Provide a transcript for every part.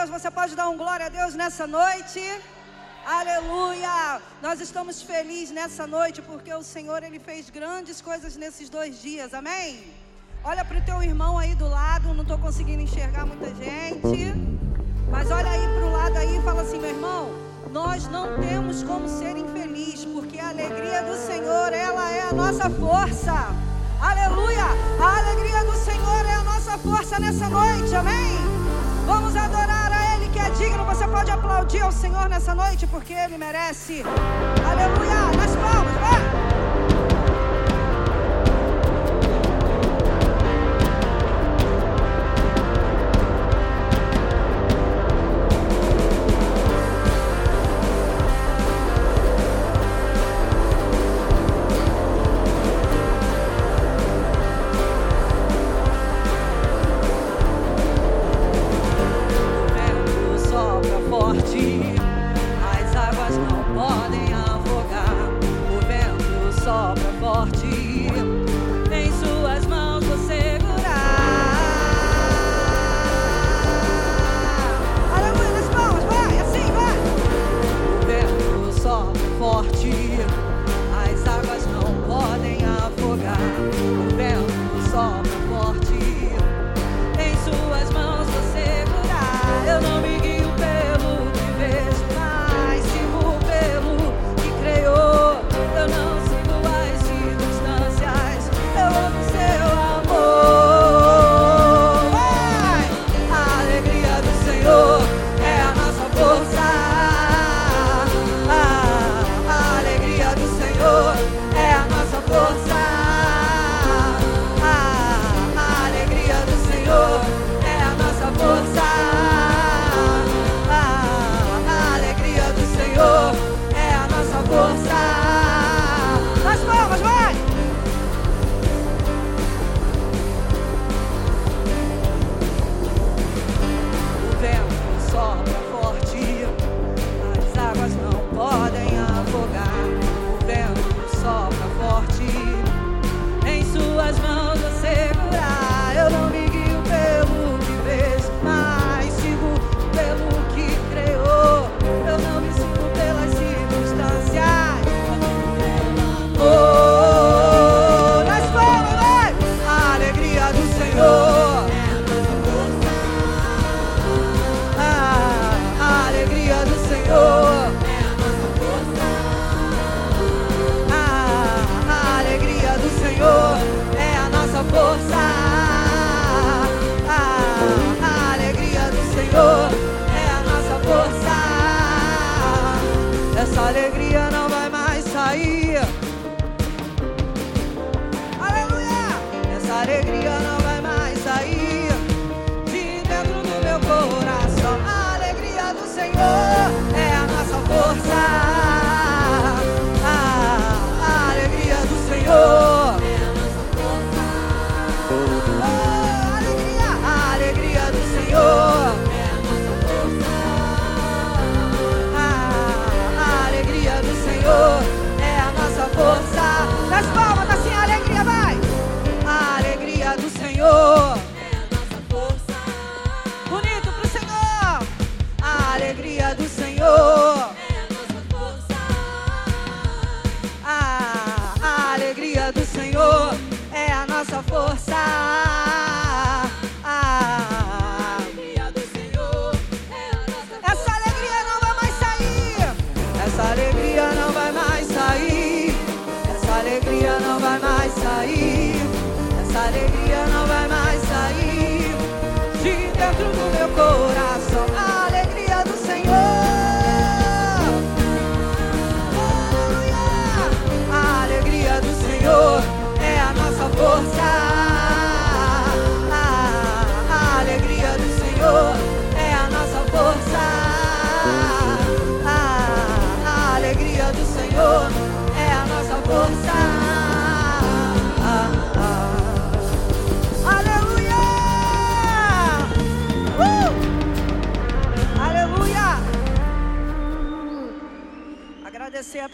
Deus, você pode dar um glória a Deus nessa noite? Aleluia! Nós estamos felizes nessa noite porque o Senhor ele fez grandes coisas nesses dois dias, amém? Olha para o teu irmão aí do lado, não estou conseguindo enxergar muita gente, mas olha aí para o lado aí e fala assim, meu irmão, nós não temos como ser infelizes, porque a alegria do Senhor, ela é a nossa força. Aleluia! A alegria do Senhor é a nossa força nessa noite, amém? Vamos adorar digno. Você pode aplaudir ao Senhor nessa noite porque Ele merece. Aleluia. Nas palmas, vai.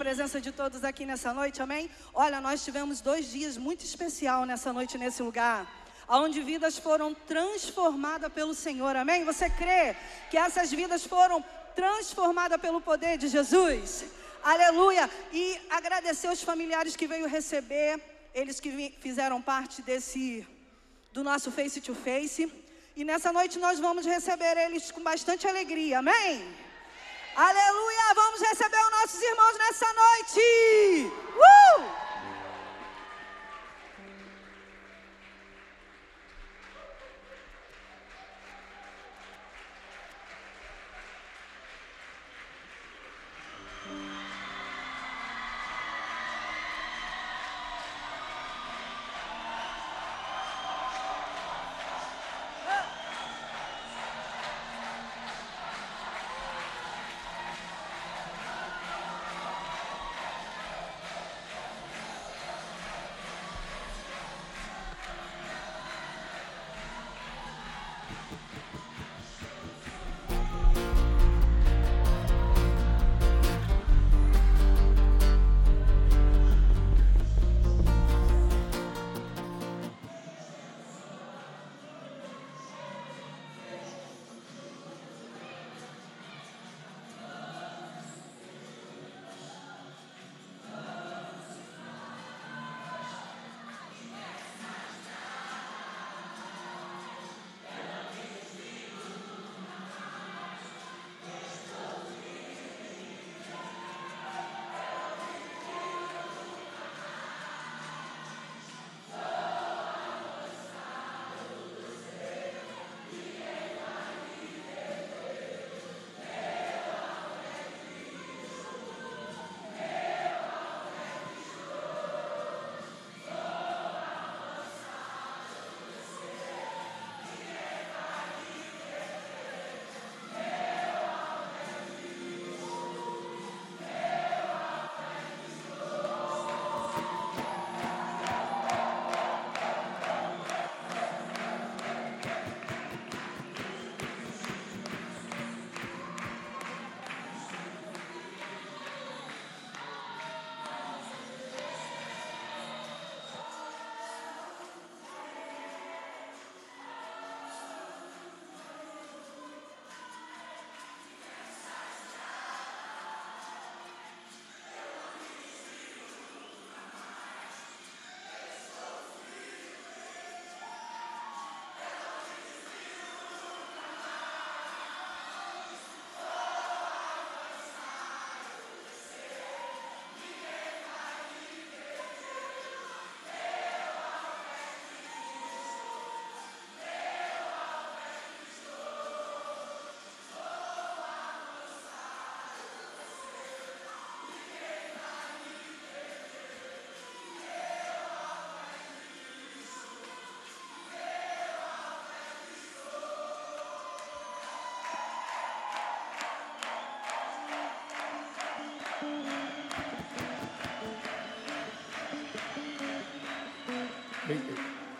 Presença de todos aqui nessa noite, amém? Olha, nós tivemos dois dias muito especial nessa noite, nesse lugar, onde vidas foram transformadas pelo Senhor, amém? Você crê que essas vidas foram transformadas pelo poder de Jesus? Aleluia! E agradecer os familiares que veio receber, eles que fizeram parte desse do nosso face to face. E nessa noite nós vamos receber eles com bastante alegria, amém? Aleluia! Vamos receber os nossos irmãos nessa noite! Uh!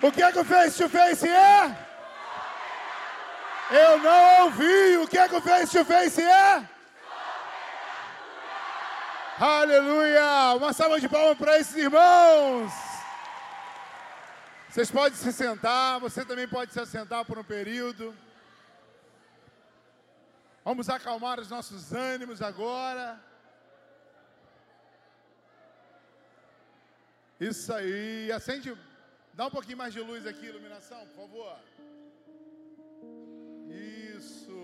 O que é que o Face to Face é? Eu não ouvi. O que é que o Face to Face é? Aleluia! Uma salva de palmas para esses irmãos. Vocês podem se sentar, você também pode se assentar por um período. Vamos acalmar os nossos ânimos agora. Isso aí. Acende Dá um pouquinho mais de luz aqui, iluminação, por favor. Isso.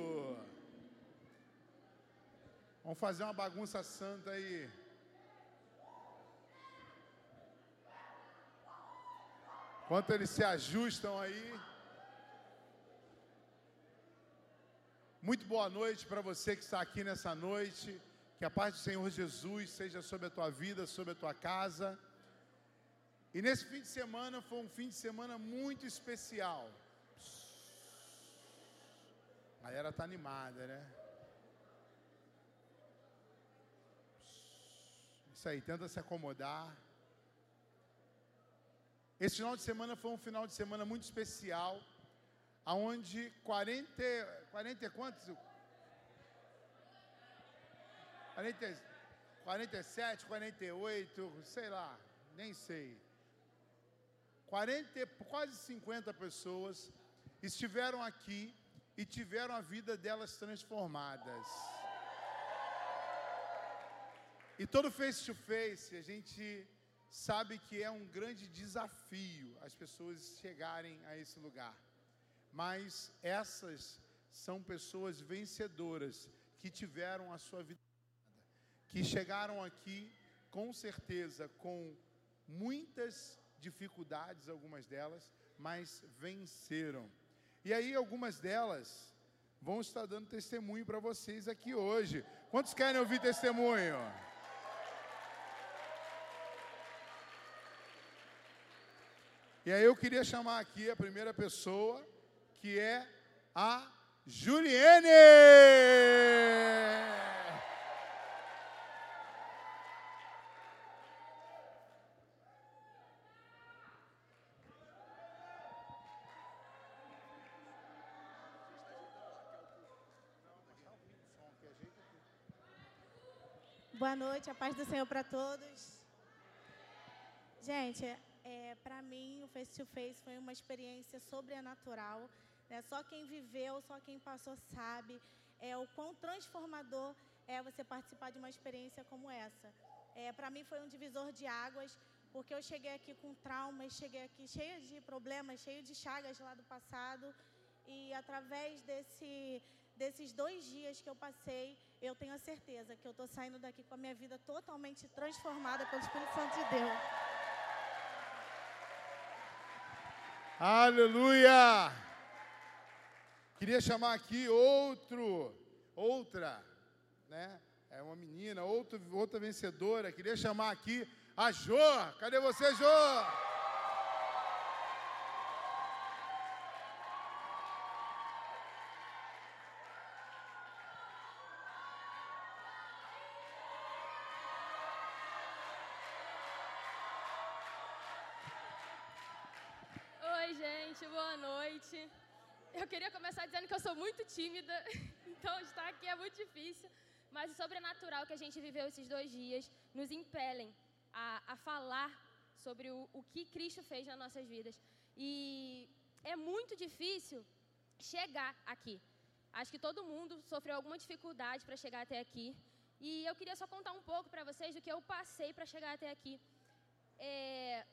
Vamos fazer uma bagunça santa aí. Enquanto eles se ajustam aí. Muito boa noite para você que está aqui nessa noite. Que a paz do Senhor Jesus seja sobre a tua vida, sobre a tua casa. E nesse fim de semana foi um fim de semana muito especial. A galera tá animada, né? Isso aí, tenta se acomodar. Esse final de semana foi um final de semana muito especial, aonde 40, 40 quantos? 40, 47, 48, sei lá, nem sei. 40, quase 50 pessoas estiveram aqui e tiveram a vida delas transformadas. E todo face to face, a gente sabe que é um grande desafio as pessoas chegarem a esse lugar. Mas essas são pessoas vencedoras que tiveram a sua vida, que chegaram aqui com certeza com muitas dificuldades, algumas delas, mas venceram. E aí algumas delas vão estar dando testemunho para vocês aqui hoje. Quantos querem ouvir testemunho? E aí eu queria chamar aqui a primeira pessoa, que é a Juliene! Boa noite, a paz do Senhor para todos. Gente, é, para mim, o Face to Face foi uma experiência sobrenatural. Né? Só quem viveu, só quem passou sabe é, o quão transformador é você participar de uma experiência como essa. É, para mim, foi um divisor de águas, porque eu cheguei aqui com traumas, cheguei aqui cheia de problemas, cheio de chagas lá do passado. E através desse, desses dois dias que eu passei, eu tenho a certeza que eu estou saindo daqui com a minha vida totalmente transformada pelo Espírito Santo de Deus. Aleluia! Queria chamar aqui outro, outra, né? É uma menina, outro, outra vencedora. Queria chamar aqui a Jô. Cadê você, Jô? Eu queria começar dizendo que eu sou muito tímida, então estar aqui é muito difícil. Mas o sobrenatural que a gente viveu esses dois dias nos impelem a, a falar sobre o, o que Cristo fez nas nossas vidas. E é muito difícil chegar aqui. Acho que todo mundo sofreu alguma dificuldade para chegar até aqui. E eu queria só contar um pouco para vocês do que eu passei para chegar até aqui. É,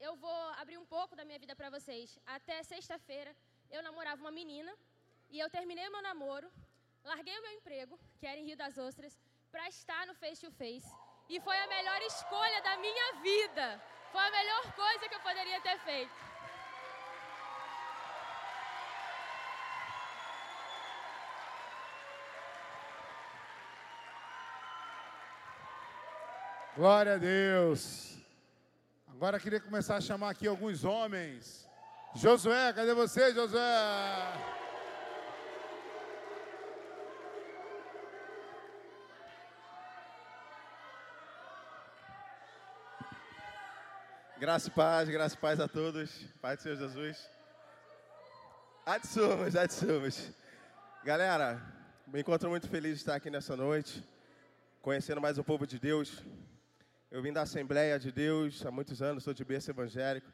eu vou abrir um pouco da minha vida para vocês. Até sexta-feira, eu namorava uma menina e eu terminei o meu namoro, larguei o meu emprego, que era em Rio das Ostras, para estar no Face to Face. E foi a melhor escolha da minha vida. Foi a melhor coisa que eu poderia ter feito. Glória a Deus. Agora queria começar a chamar aqui alguns homens Josué, cadê você, Josué? Graça e paz, graça e paz a todos. Pai do Senhor Jesus. Adsumos, adsumos. Galera, me encontro muito feliz de estar aqui nessa noite, conhecendo mais o povo de Deus. Eu vim da Assembleia de Deus há muitos anos, sou de berço evangélico.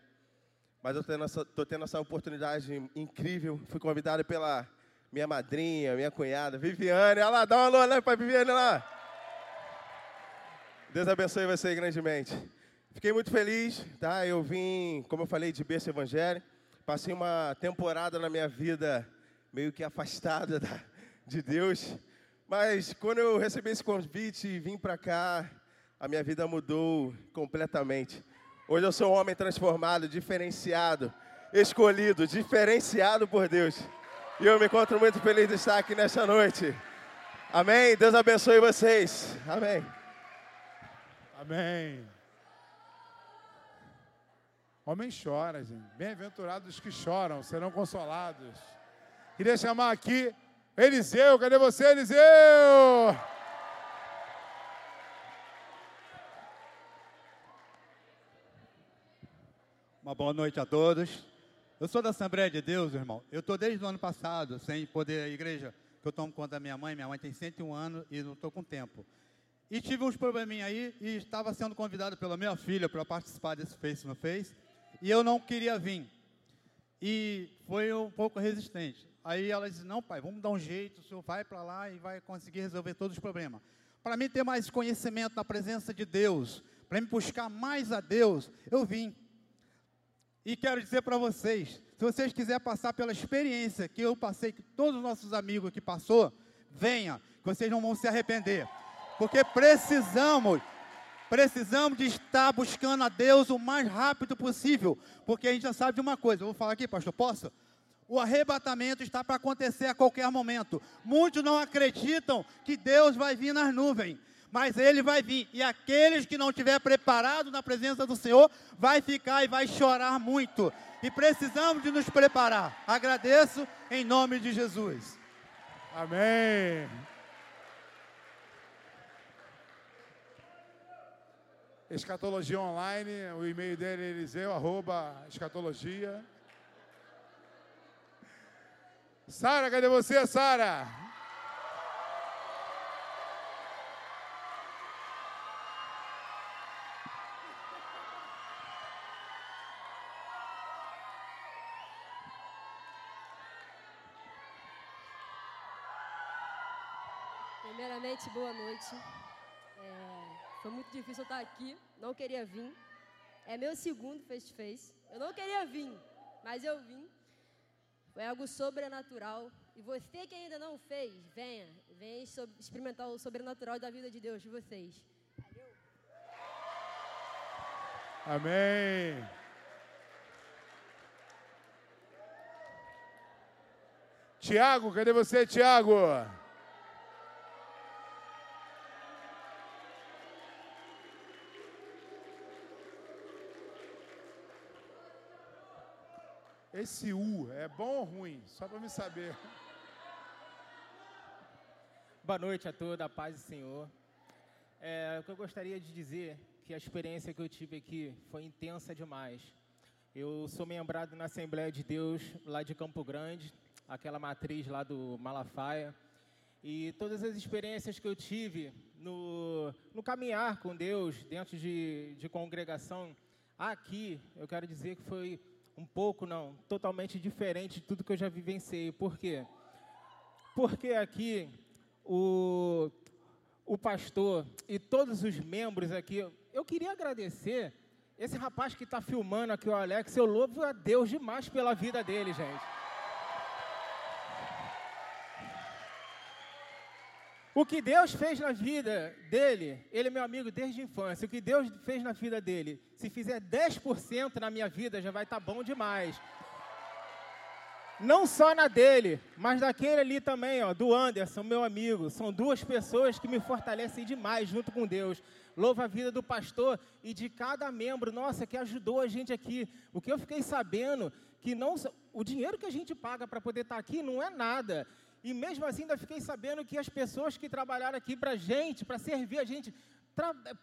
Mas eu estou tendo, essa oportunidade incrível. Fui convidado pela minha madrinha, minha cunhada, Viviane. Olha lá, dá uma alô né, para Viviane lá. Deus abençoe você grandemente. Fiquei muito feliz, tá? Eu vim, como eu falei, de berço evangélico. Passei uma temporada na minha vida meio que afastada da, de Deus. Mas quando eu recebi esse convite e vim para cá, a minha vida mudou completamente. Hoje eu sou um homem transformado, diferenciado, escolhido, diferenciado por Deus. E eu me encontro muito feliz de estar aqui nessa noite. Amém? Deus abençoe vocês. Amém. Amém. Homem chora, gente. Bem-aventurados que choram, serão consolados. Queria chamar aqui Eliseu. Cadê você, Eliseu? Uma boa noite a todos. Eu sou da Assembleia de Deus, irmão. Eu estou desde o ano passado sem poder a igreja, que eu tomo conta da minha mãe. Minha mãe tem 101 anos e não estou com tempo. E tive uns probleminha aí e estava sendo convidado pela minha filha para participar desse Face no Face. E eu não queria vir. E foi um pouco resistente. Aí ela disse: Não, pai, vamos dar um jeito. O senhor vai para lá e vai conseguir resolver todos os problemas. Para mim ter mais conhecimento na presença de Deus, para me buscar mais a Deus, eu vim. E quero dizer para vocês, se vocês quiserem passar pela experiência que eu passei, que todos os nossos amigos que passou, venha, que vocês não vão se arrepender. Porque precisamos, precisamos de estar buscando a Deus o mais rápido possível. Porque a gente já sabe de uma coisa, eu vou falar aqui, pastor, posso? O arrebatamento está para acontecer a qualquer momento. Muitos não acreditam que Deus vai vir nas nuvens, mas ele vai vir. E aqueles que não estiver preparado na presença do Senhor, vai ficar e vai chorar muito. E precisamos de nos preparar. Agradeço em nome de Jesus. Amém. Escatologia Online, o e-mail dele é eliseu, arroba escatologia. Sara, cadê você, Sara? Primeiramente, boa noite. É, foi muito difícil eu estar aqui, não queria vir. É meu segundo face to face. Eu não queria vir, mas eu vim. Foi algo sobrenatural. E você que ainda não fez, venha, venha experimentar o sobrenatural da vida de Deus de vocês. Valeu. Amém. Tiago, cadê você, Tiago? Esse U é bom ou ruim? Só para me saber. Boa noite a todos, a paz do Senhor. É, o que eu gostaria de dizer que a experiência que eu tive aqui foi intensa demais. Eu sou membrado na Assembleia de Deus lá de Campo Grande, aquela matriz lá do Malafaia. E todas as experiências que eu tive no, no caminhar com Deus, dentro de, de congregação, aqui, eu quero dizer que foi um pouco não, totalmente diferente de tudo que eu já vivenciei. Por quê? Porque aqui o, o pastor e todos os membros aqui, eu queria agradecer esse rapaz que está filmando aqui, o Alex, eu louvo a Deus demais pela vida dele, gente. O que Deus fez na vida dele, ele é meu amigo desde a infância. O que Deus fez na vida dele, se fizer 10% na minha vida, já vai estar tá bom demais. Não só na dele, mas daquele ali também, ó, do Anderson, meu amigo. São duas pessoas que me fortalecem demais junto com Deus. Louva a vida do pastor e de cada membro, nossa, que ajudou a gente aqui. O que eu fiquei sabendo que não o dinheiro que a gente paga para poder estar tá aqui não é nada. E mesmo assim, ainda fiquei sabendo que as pessoas que trabalharam aqui para a gente, para servir a gente,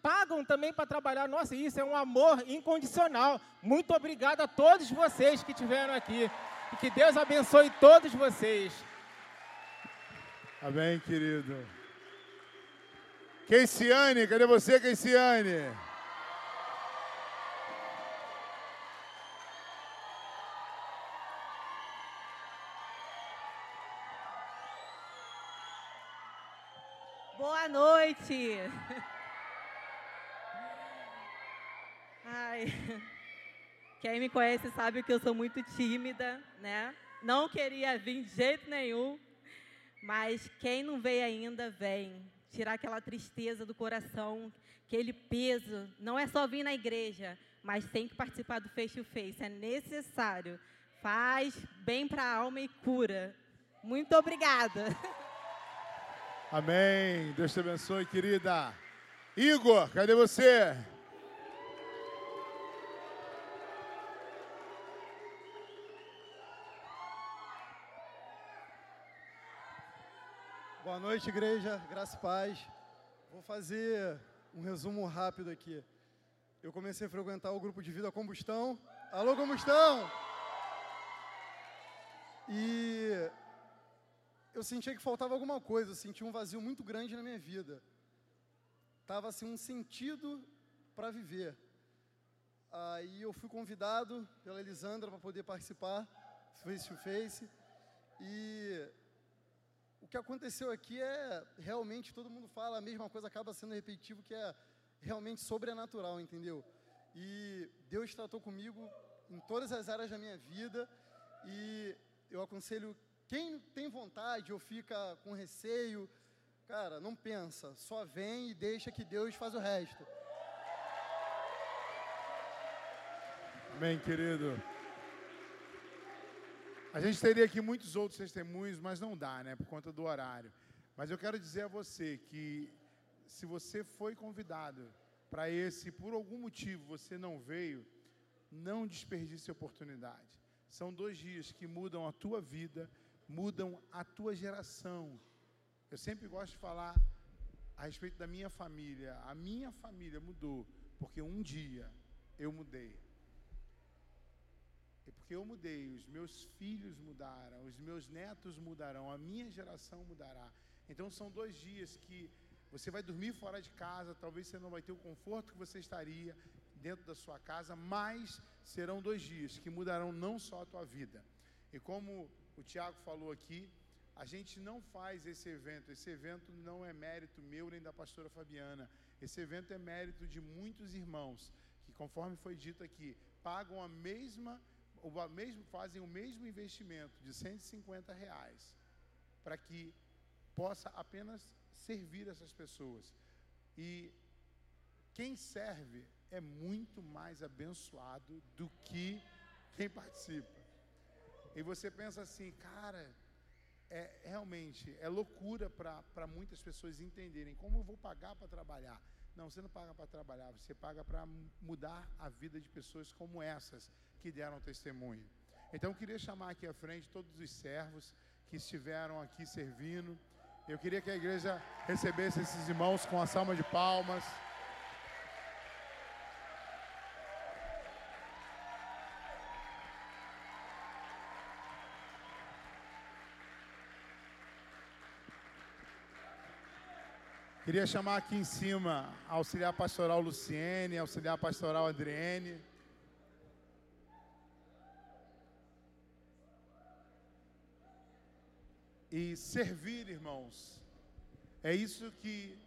pagam também para trabalhar. Nossa, isso é um amor incondicional. Muito obrigado a todos vocês que estiveram aqui. E que Deus abençoe todos vocês. Amém, querido. Keiciane, cadê você, Keiciane? Noite. Ai, quem me conhece sabe que eu sou muito tímida, né? Não queria vir de jeito nenhum, mas quem não veio ainda, vem. Tirar aquela tristeza do coração, aquele peso. Não é só vir na igreja, mas tem que participar do face to face. É necessário. Faz bem para a alma e cura. Muito obrigada. Amém. Deus te abençoe, querida. Igor, cadê você? Boa noite, igreja. Graça e paz. Vou fazer um resumo rápido aqui. Eu comecei a frequentar o grupo de vida Combustão. Alô, Combustão! E eu sentia que faltava alguma coisa, eu sentia um vazio muito grande na minha vida. tava assim um sentido para viver. Aí eu fui convidado pela Elisandra para poder participar face to face e o que aconteceu aqui é realmente todo mundo fala a mesma coisa, acaba sendo repetitivo, que é realmente sobrenatural, entendeu? E Deus tratou comigo em todas as áreas da minha vida e eu aconselho quem tem vontade ou fica com receio, cara, não pensa, só vem e deixa que Deus faz o resto. Amém, querido. A gente teria aqui muitos outros testemunhos, mas não dá, né, por conta do horário. Mas eu quero dizer a você que se você foi convidado para esse, por algum motivo você não veio, não desperdice a oportunidade. São dois dias que mudam a tua vida, mudam a tua geração. Eu sempre gosto de falar a respeito da minha família. A minha família mudou porque um dia eu mudei. E porque eu mudei, os meus filhos mudaram, os meus netos mudarão, a minha geração mudará. Então são dois dias que você vai dormir fora de casa, talvez você não vai ter o conforto que você estaria dentro da sua casa, mas serão dois dias que mudarão não só a tua vida. E como o Tiago falou aqui, a gente não faz esse evento. Esse evento não é mérito meu nem da pastora Fabiana. Esse evento é mérito de muitos irmãos que, conforme foi dito aqui, pagam a mesma o mesmo, fazem o mesmo investimento de 150 reais para que possa apenas servir essas pessoas. E quem serve é muito mais abençoado do que quem participa. E você pensa assim, cara, é realmente é loucura para muitas pessoas entenderem como eu vou pagar para trabalhar. Não, você não paga para trabalhar, você paga para mudar a vida de pessoas como essas que deram testemunho. Então eu queria chamar aqui à frente todos os servos que estiveram aqui servindo. Eu queria que a igreja recebesse esses irmãos com a salva de palmas. Queria chamar aqui em cima a auxiliar pastoral Luciene, auxiliar pastoral Adriene. e servir, irmãos. É isso que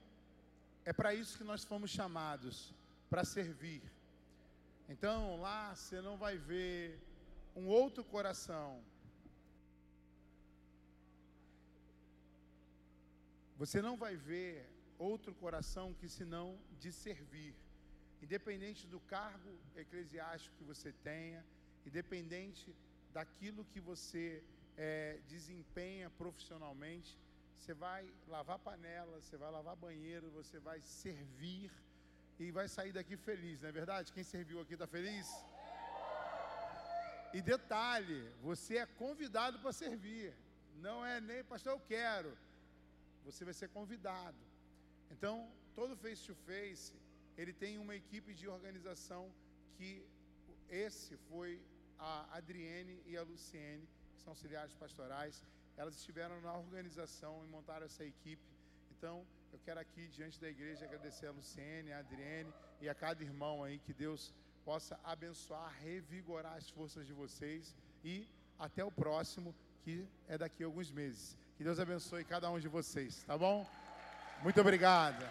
é para isso que nós fomos chamados, para servir. Então, lá você não vai ver um outro coração. Você não vai ver outro coração que senão de servir. Independente do cargo eclesiástico que você tenha, independente daquilo que você é, desempenha profissionalmente, você vai lavar panela, você vai lavar banheiro, você vai servir e vai sair daqui feliz, não é verdade? Quem serviu aqui está feliz? E detalhe, você é convidado para servir, não é nem, pastor, eu quero. Você vai ser convidado. Então, todo face to face, ele tem uma equipe de organização que esse foi a Adriene e a Luciene são auxiliares pastorais, elas estiveram na organização e montaram essa equipe. Então, eu quero aqui, diante da igreja, agradecer a Luciene, a Adriene e a cada irmão aí, que Deus possa abençoar, revigorar as forças de vocês e até o próximo, que é daqui a alguns meses. Que Deus abençoe cada um de vocês, tá bom? Muito obrigado.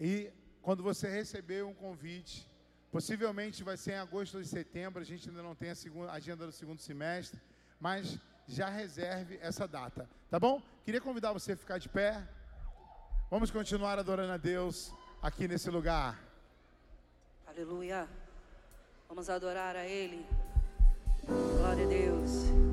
E quando você receber um convite, possivelmente vai ser em agosto ou setembro, a gente ainda não tem a, segunda, agenda do segundo semestre, mas já reserve essa data, tá bom? Queria convidar você a ficar de pé. Vamos continuar adorando a Deus aqui nesse lugar. Aleluia. Vamos adorar a Ele. Glória a Deus.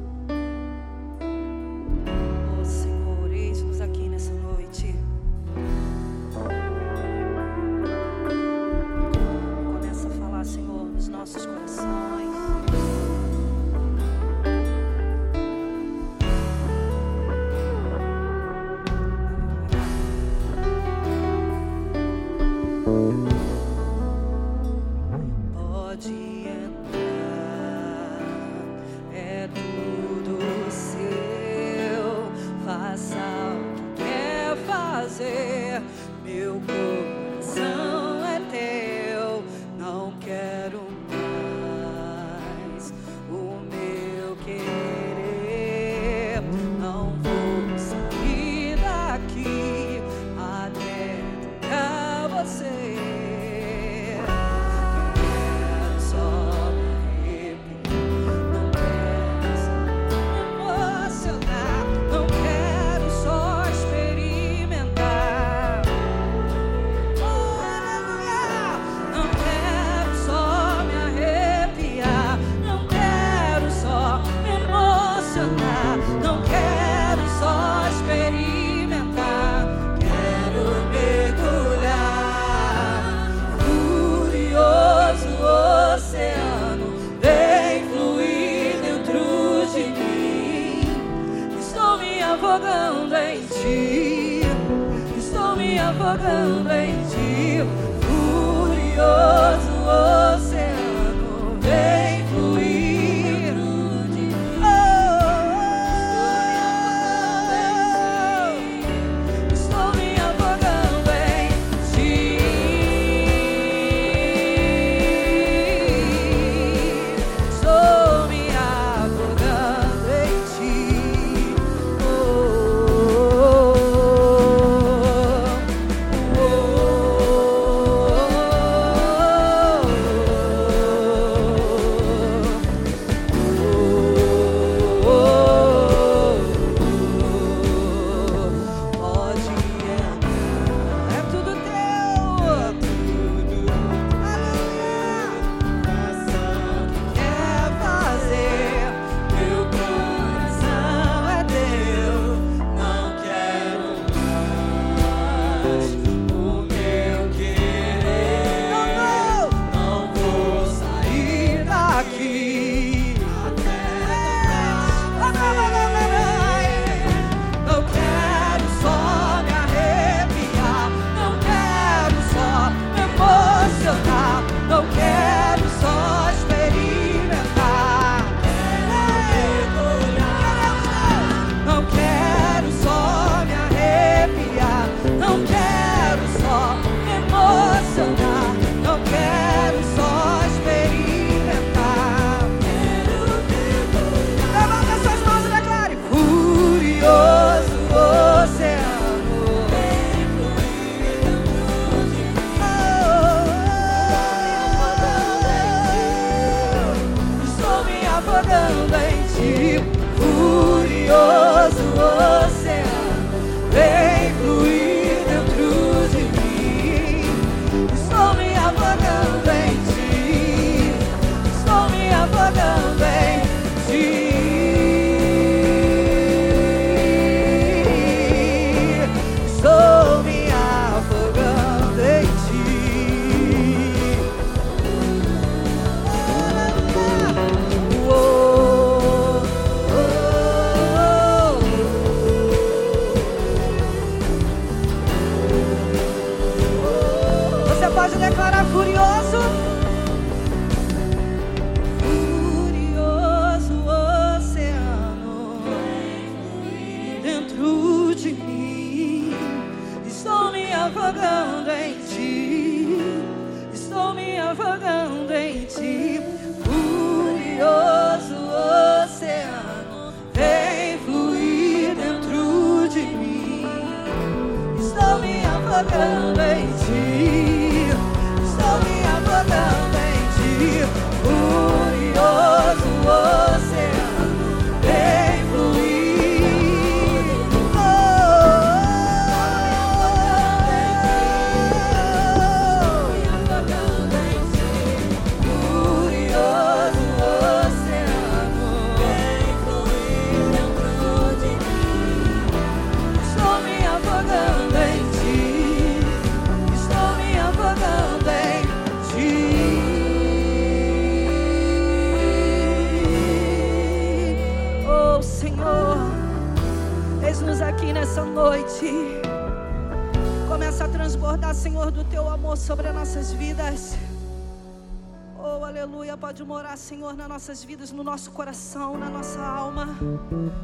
nas nossas vidas, no nosso coração, na nossa alma.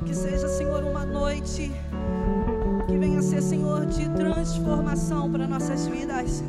Que seja, Senhor, uma noite que venha ser, Senhor, de transformação para nossas vidas.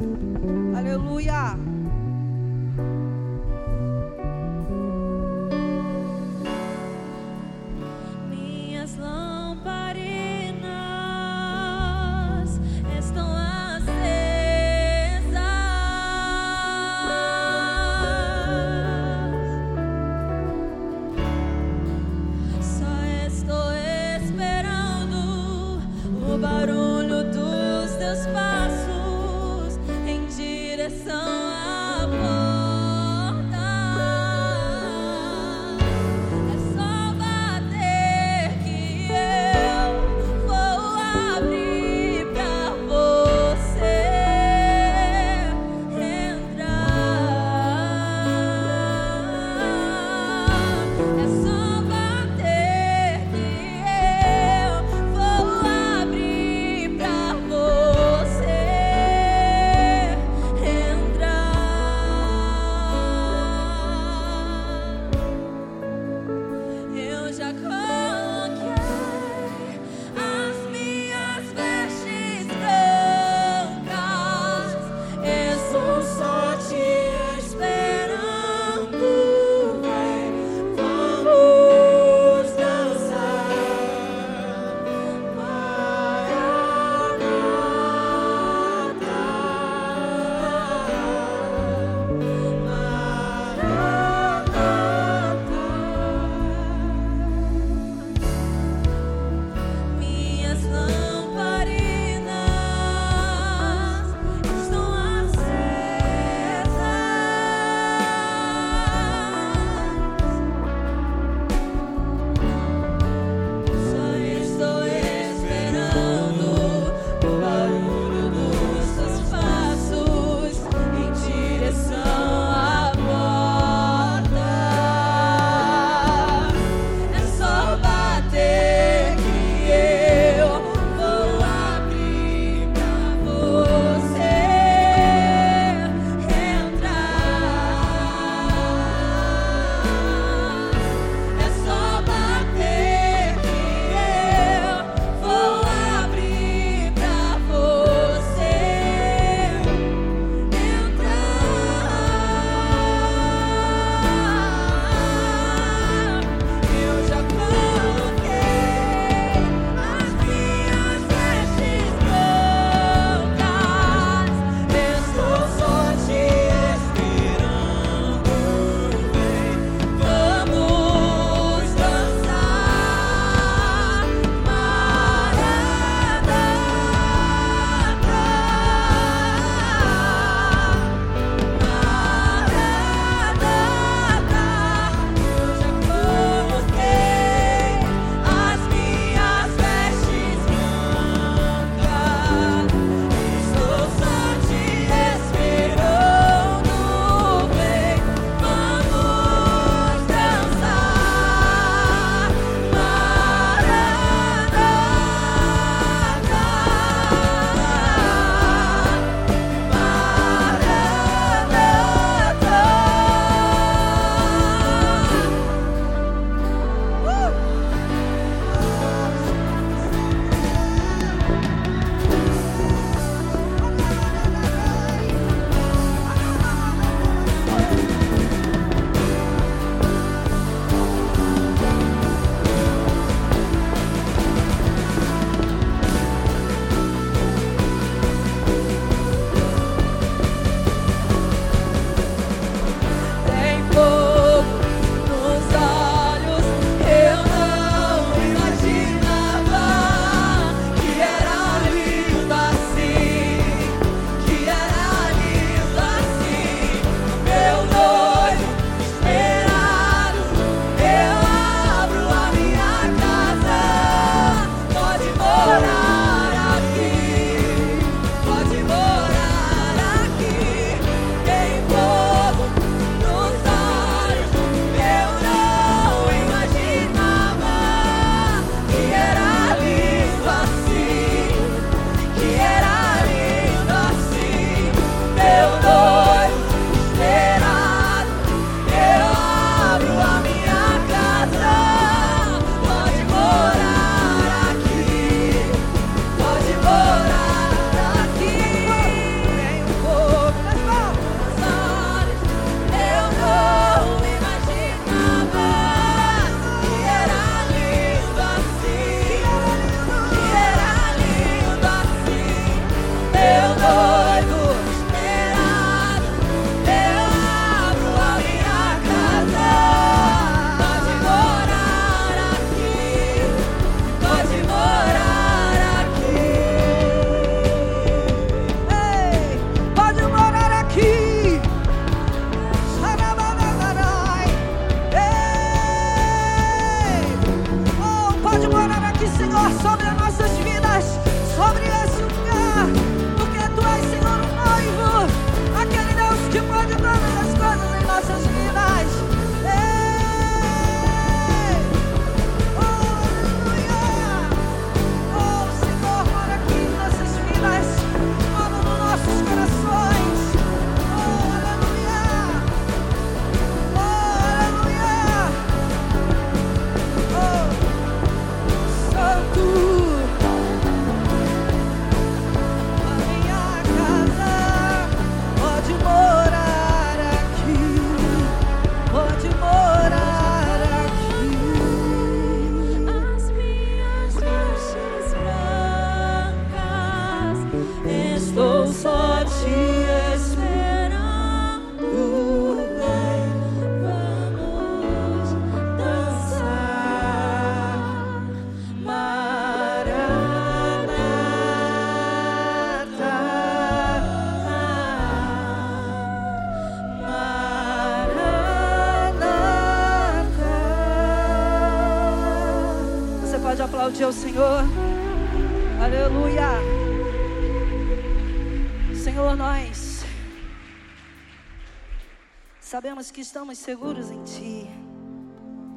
Sabemos que estamos seguros em Ti.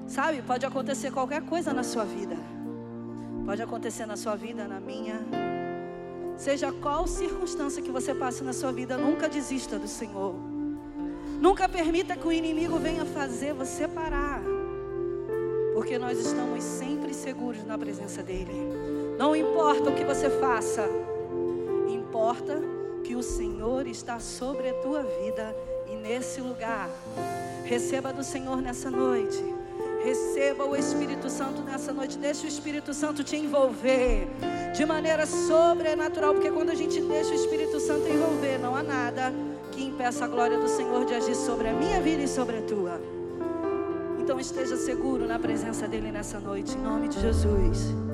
Sabe, pode acontecer qualquer coisa na sua vida. Pode acontecer na sua vida, na minha. Seja qual circunstância que você passe na sua vida, nunca desista do Senhor. Nunca permita que o inimigo venha fazer você parar. Porque nós estamos sempre seguros na presença dEle. Não importa o que você faça, importa que o Senhor está sobre a tua vida nesse lugar. Receba do Senhor nessa noite. Receba o Espírito Santo nessa noite. Deixa o Espírito Santo te envolver de maneira sobrenatural, porque quando a gente deixa o Espírito Santo envolver, não há nada que impeça a glória do Senhor de agir sobre a minha vida e sobre a tua. Então esteja seguro na presença dele nessa noite, em nome de Jesus.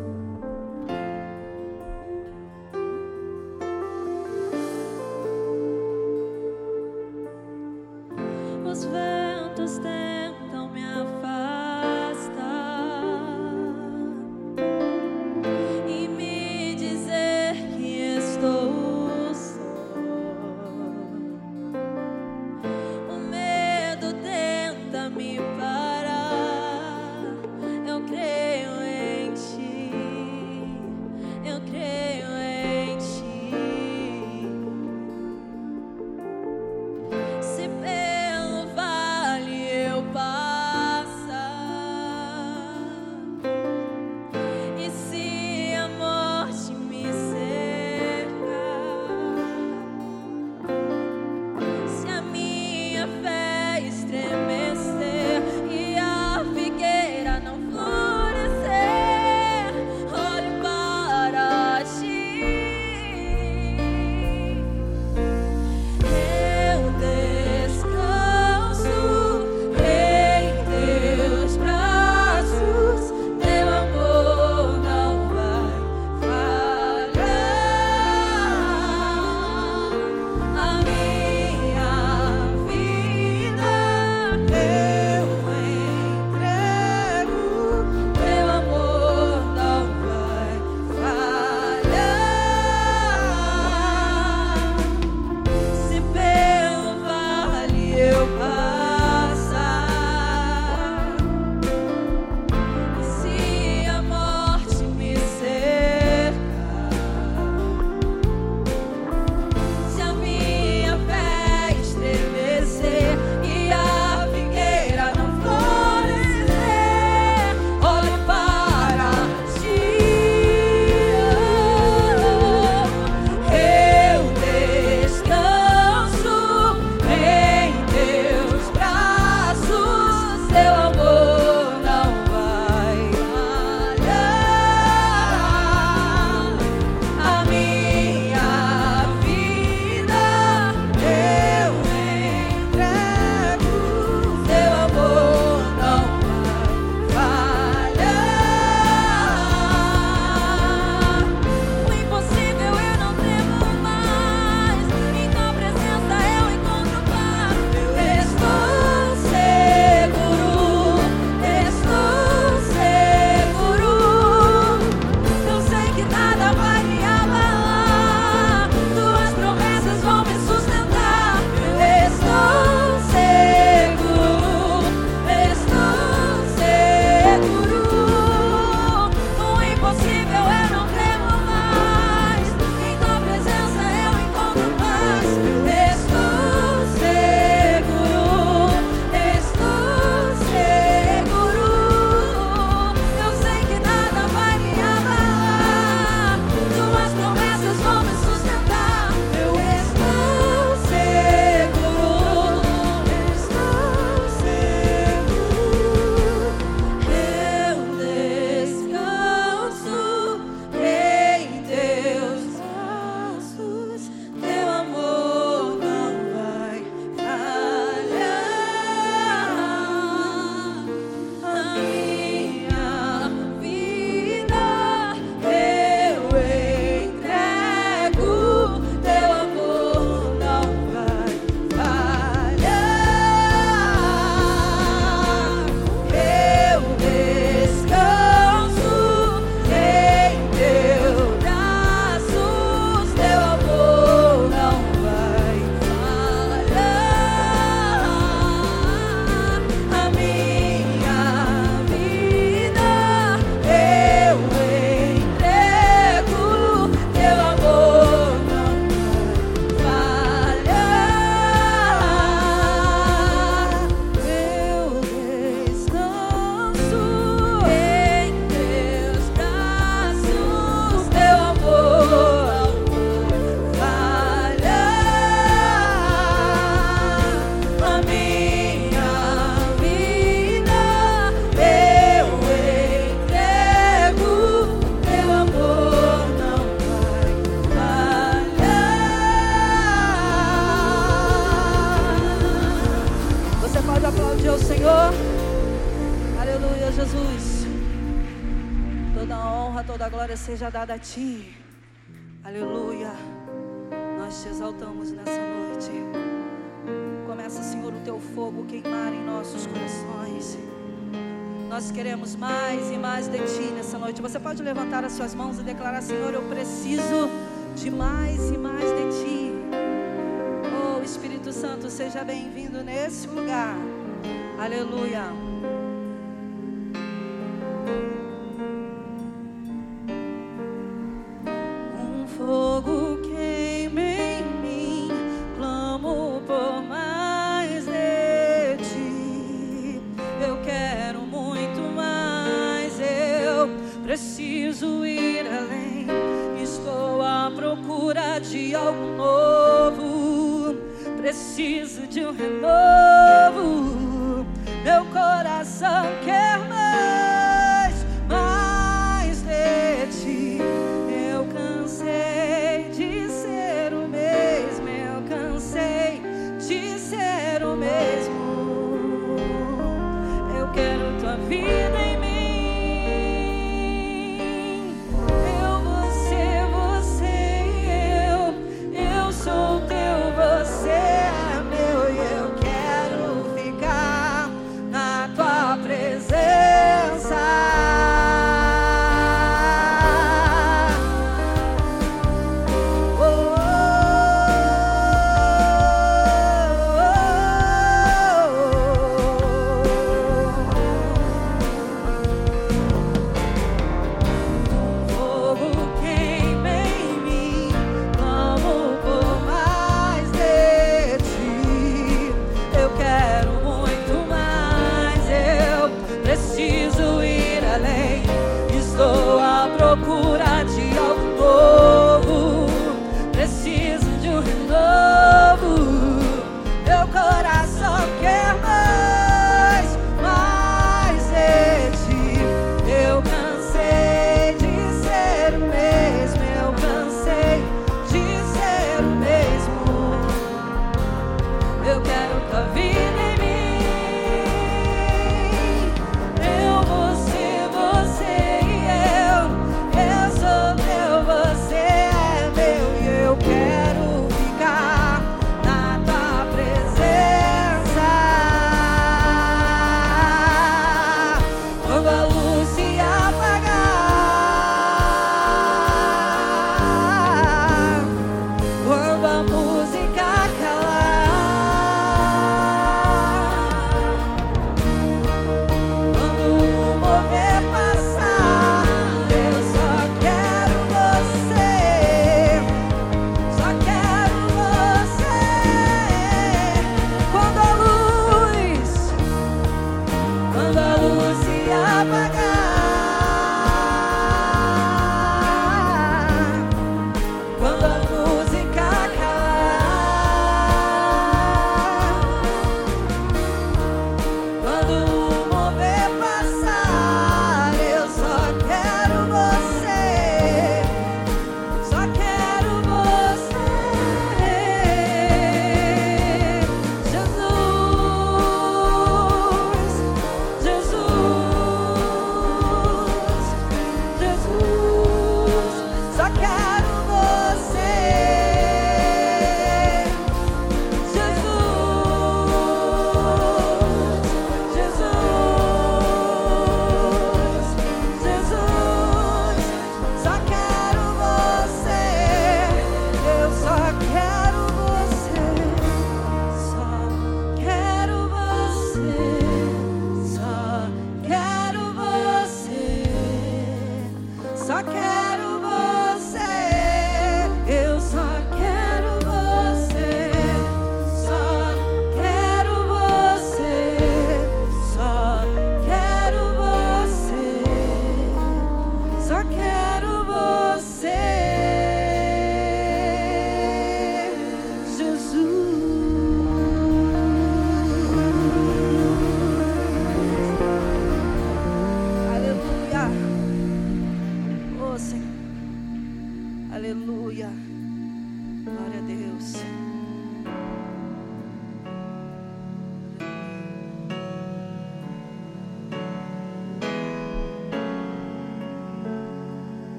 Seja dada a Ti.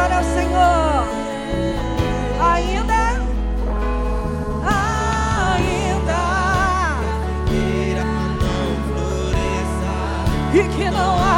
Adora ao Senhor. Ainda. Ainda. E que não haja.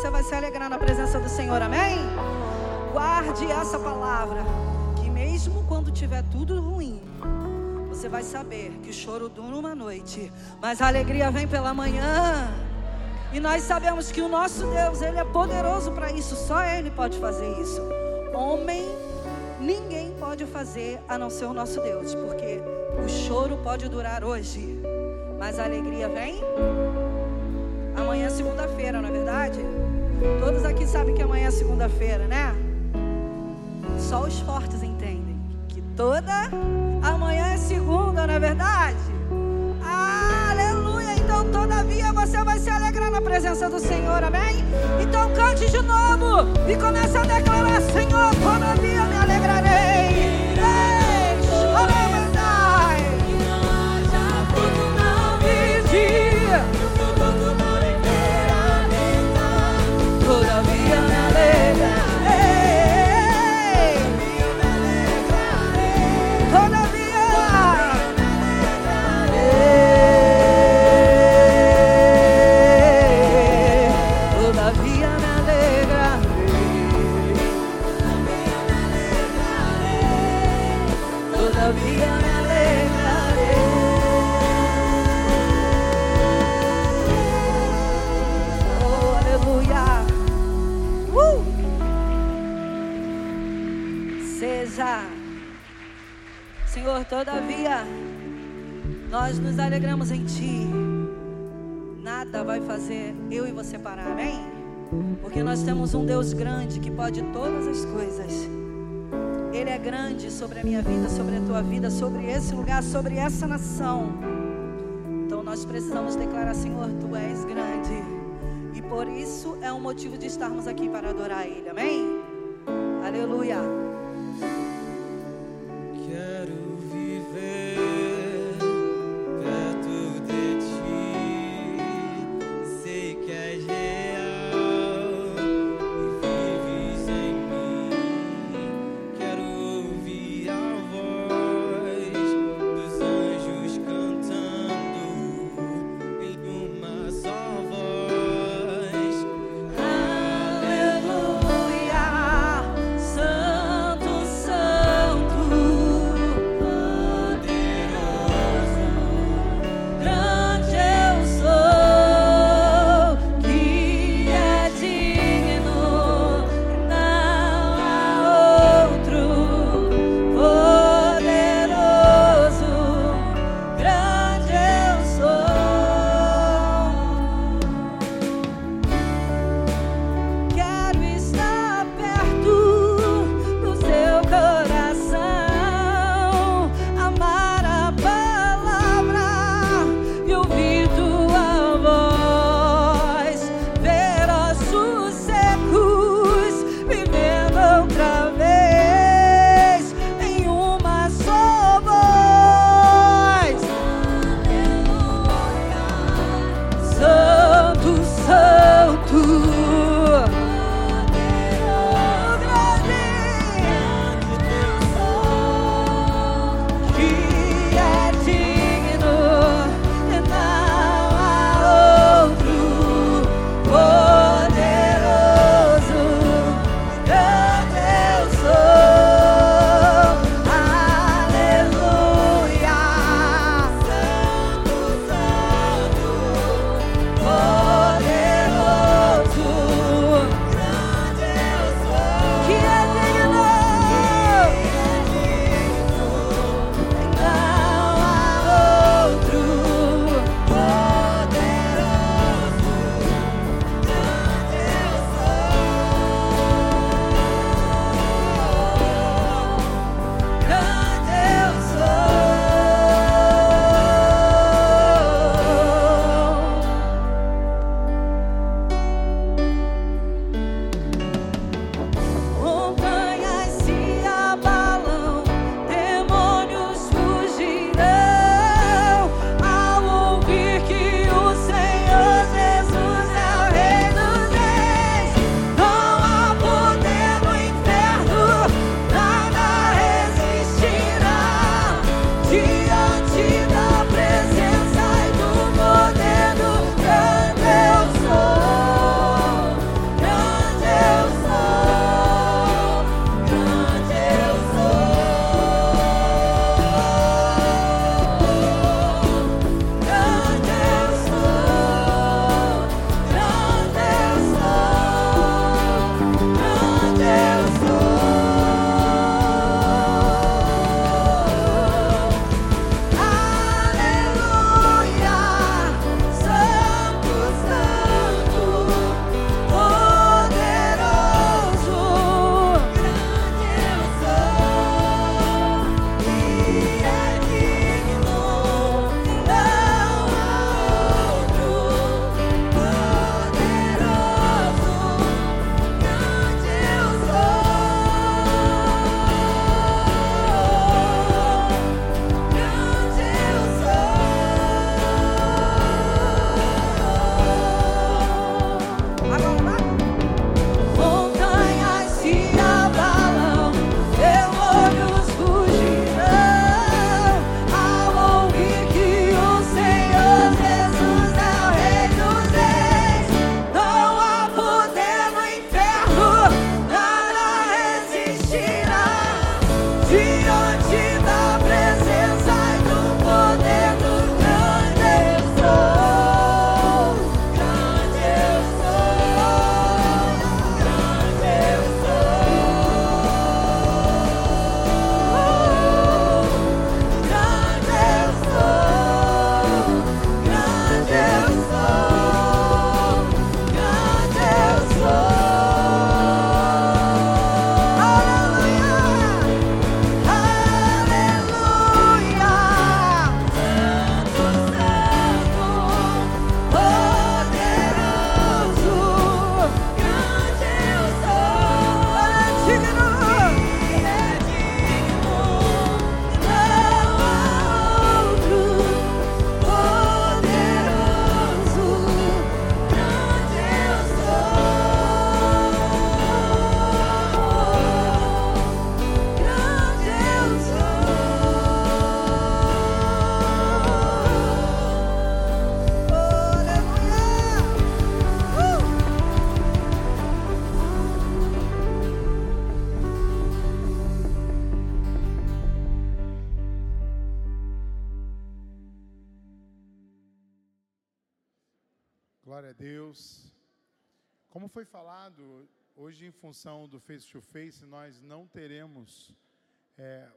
Você vai se alegrar na presença do Senhor, amém? Guarde essa palavra, que mesmo quando tiver tudo ruim, você vai saber que o choro dura uma noite, mas a alegria vem pela manhã. E nós sabemos que o nosso Deus, ele é poderoso para isso, só ele pode fazer isso. Homem, ninguém pode fazer a não ser o nosso Deus, porque o choro pode durar hoje, mas a alegria vem amanhã segunda-feira, não é verdade? Todos aqui sabem que amanhã é segunda-feira, né? Só os fortes entendem que toda amanhã é segunda, não é verdade? Aleluia! Então, todavia, você vai se alegrar na presença do Senhor, amém? Então, cante de novo e comece a declarar: Senhor, todavia me alegrarei. Ei, todavia, nós nos alegramos em Ti. Nada vai fazer eu e você parar, amém? Porque nós temos um Deus grande que pode todas as coisas. Ele é grande sobre a minha vida, sobre a tua vida, sobre esse lugar, sobre essa nação. Então nós precisamos declarar, Senhor, Tu és grande. E por isso é um motivo de estarmos aqui para adorar Ele, amém? Aleluia.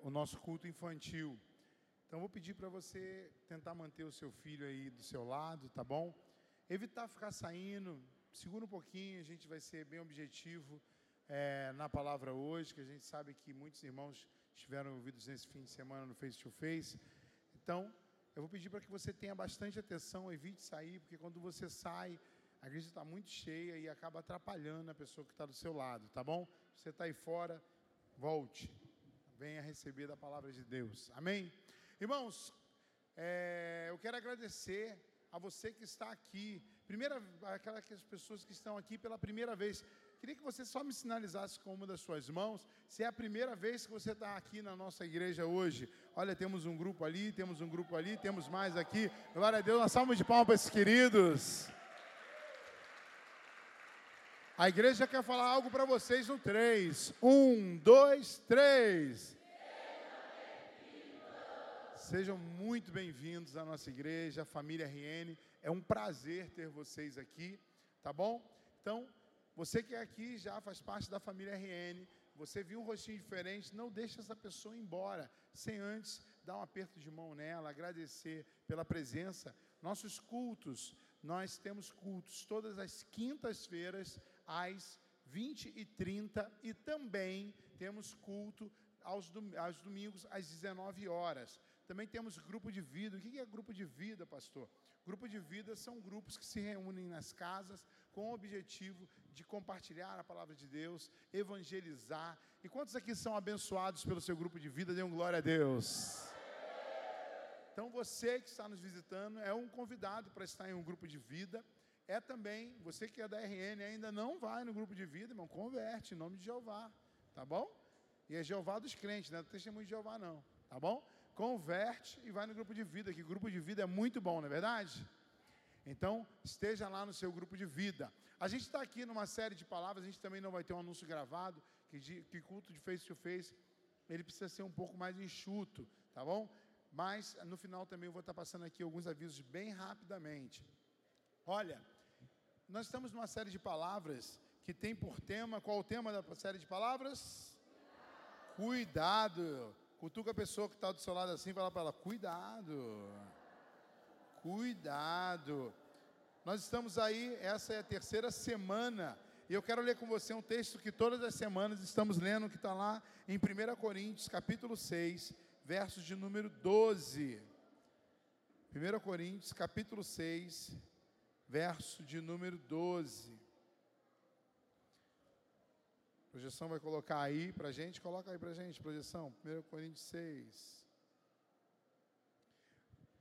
O nosso culto infantil. Então, vou pedir para você tentar manter o seu filho aí do seu lado, tá bom? Evitar ficar saindo, segura um pouquinho, a gente vai ser bem objetivo é, na palavra hoje, que a gente sabe que muitos irmãos estiveram envolvidos nesse fim de semana no Face to Face. Então, eu vou pedir para que você tenha bastante atenção, evite sair, porque quando você sai, a igreja está muito cheia e acaba atrapalhando a pessoa que está do seu lado, tá bom? Você está aí fora, volte, venha receber da palavra de Deus, amém? Irmãos, é, eu quero agradecer a você que está aqui, primeira, aquelas pessoas que estão aqui pela primeira vez. Queria que você só me sinalizasse com uma das suas mãos, se é a primeira vez que você está aqui na nossa igreja hoje. Olha, temos um grupo ali, temos um grupo ali, temos mais aqui. Glória a Deus, uma salva de palmas para esses queridos. A igreja quer falar algo para vocês no 3. 1, 2, 3. Sejam muito bem-vindos à nossa igreja, família RN. É um prazer ter vocês aqui, tá bom? Então, você que é aqui já faz parte da família RN, você viu um rostinho diferente, não deixe essa pessoa embora sem antes dar um aperto de mão nela, agradecer pela presença. Nossos cultos, nós temos cultos todas as quintas-feiras às 20 e 30 e também temos culto aos, aos domingos às 19 horas. Também temos grupo de vida. O que é grupo de vida, pastor? Grupo de vida são grupos que se reúnem nas casas com o objetivo de compartilhar a palavra de Deus, evangelizar. E quantos aqui são abençoados pelo seu grupo de vida? Dêem glória a Deus. Então você que está nos visitando é um convidado para estar em um grupo de vida. É também, você que é da RN ainda não vai no grupo de vida, irmão, converte em nome de Jeová, tá bom? E é Jeová dos crentes, não é do testemunho de Jeová não, tá bom? Converte e vai no grupo de vida, que grupo de vida é muito bom, não é verdade? Então, esteja lá no seu grupo de vida. A gente está aqui numa série de palavras, a gente também não vai ter um anúncio gravado, que, de, que culto de face to face, ele precisa ser um pouco mais enxuto, tá bom? Mas no final também eu vou estar passando aqui alguns avisos bem rapidamente. Olha, nós estamos numa série de palavras que tem por tema, qual o tema da série de palavras? Cuidado. Cutuca a pessoa que está do seu lado assim e fala para ela, cuidado. Cuidado. Nós estamos aí, essa é a terceira semana, e eu quero ler com você um texto que todas as semanas estamos lendo, que está lá em 1 Coríntios, capítulo 6, versos de número 12. 1 Coríntios, capítulo 6, verso de número 12. A projeção vai colocar aí para gente, coloca aí para gente, projeção, 1 Coríntios 6.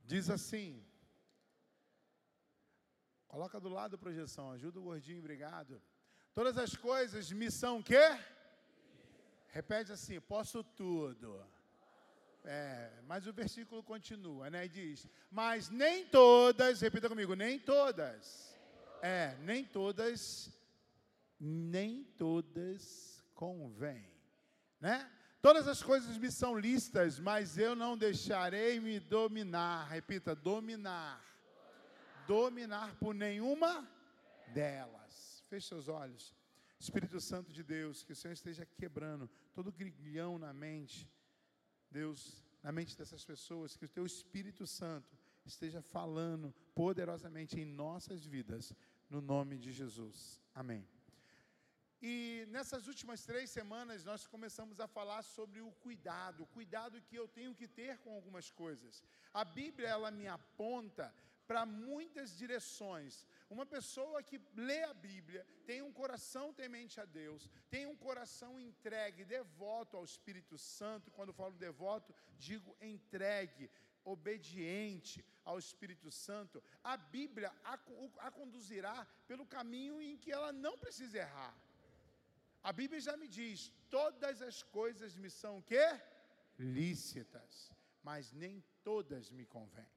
Diz assim, Coloca do lado a projeção, ajuda o gordinho, obrigado. Todas as coisas me são quê? Repete assim, posso tudo. É, mas o versículo continua, né? E diz: Mas nem todas, repita comigo, nem todas. É, nem todas, nem todas convêm, né? Todas as coisas me são listas, mas eu não deixarei me dominar. Repita, dominar dominar por nenhuma delas. Feche seus olhos. Espírito Santo de Deus, que o Senhor esteja quebrando todo grilhão na mente, Deus, na mente dessas pessoas, que o teu Espírito Santo esteja falando poderosamente em nossas vidas, no nome de Jesus. Amém. E nessas últimas três semanas nós começamos a falar sobre o cuidado, o cuidado que eu tenho que ter com algumas coisas. A Bíblia ela me aponta para muitas direções. Uma pessoa que lê a Bíblia, tem um coração temente a Deus, tem um coração entregue, devoto ao Espírito Santo. Quando falo devoto, digo entregue, obediente ao Espírito Santo. A Bíblia a, a conduzirá pelo caminho em que ela não precisa errar. A Bíblia já me diz: todas as coisas me são que lícitas, mas nem todas me convêm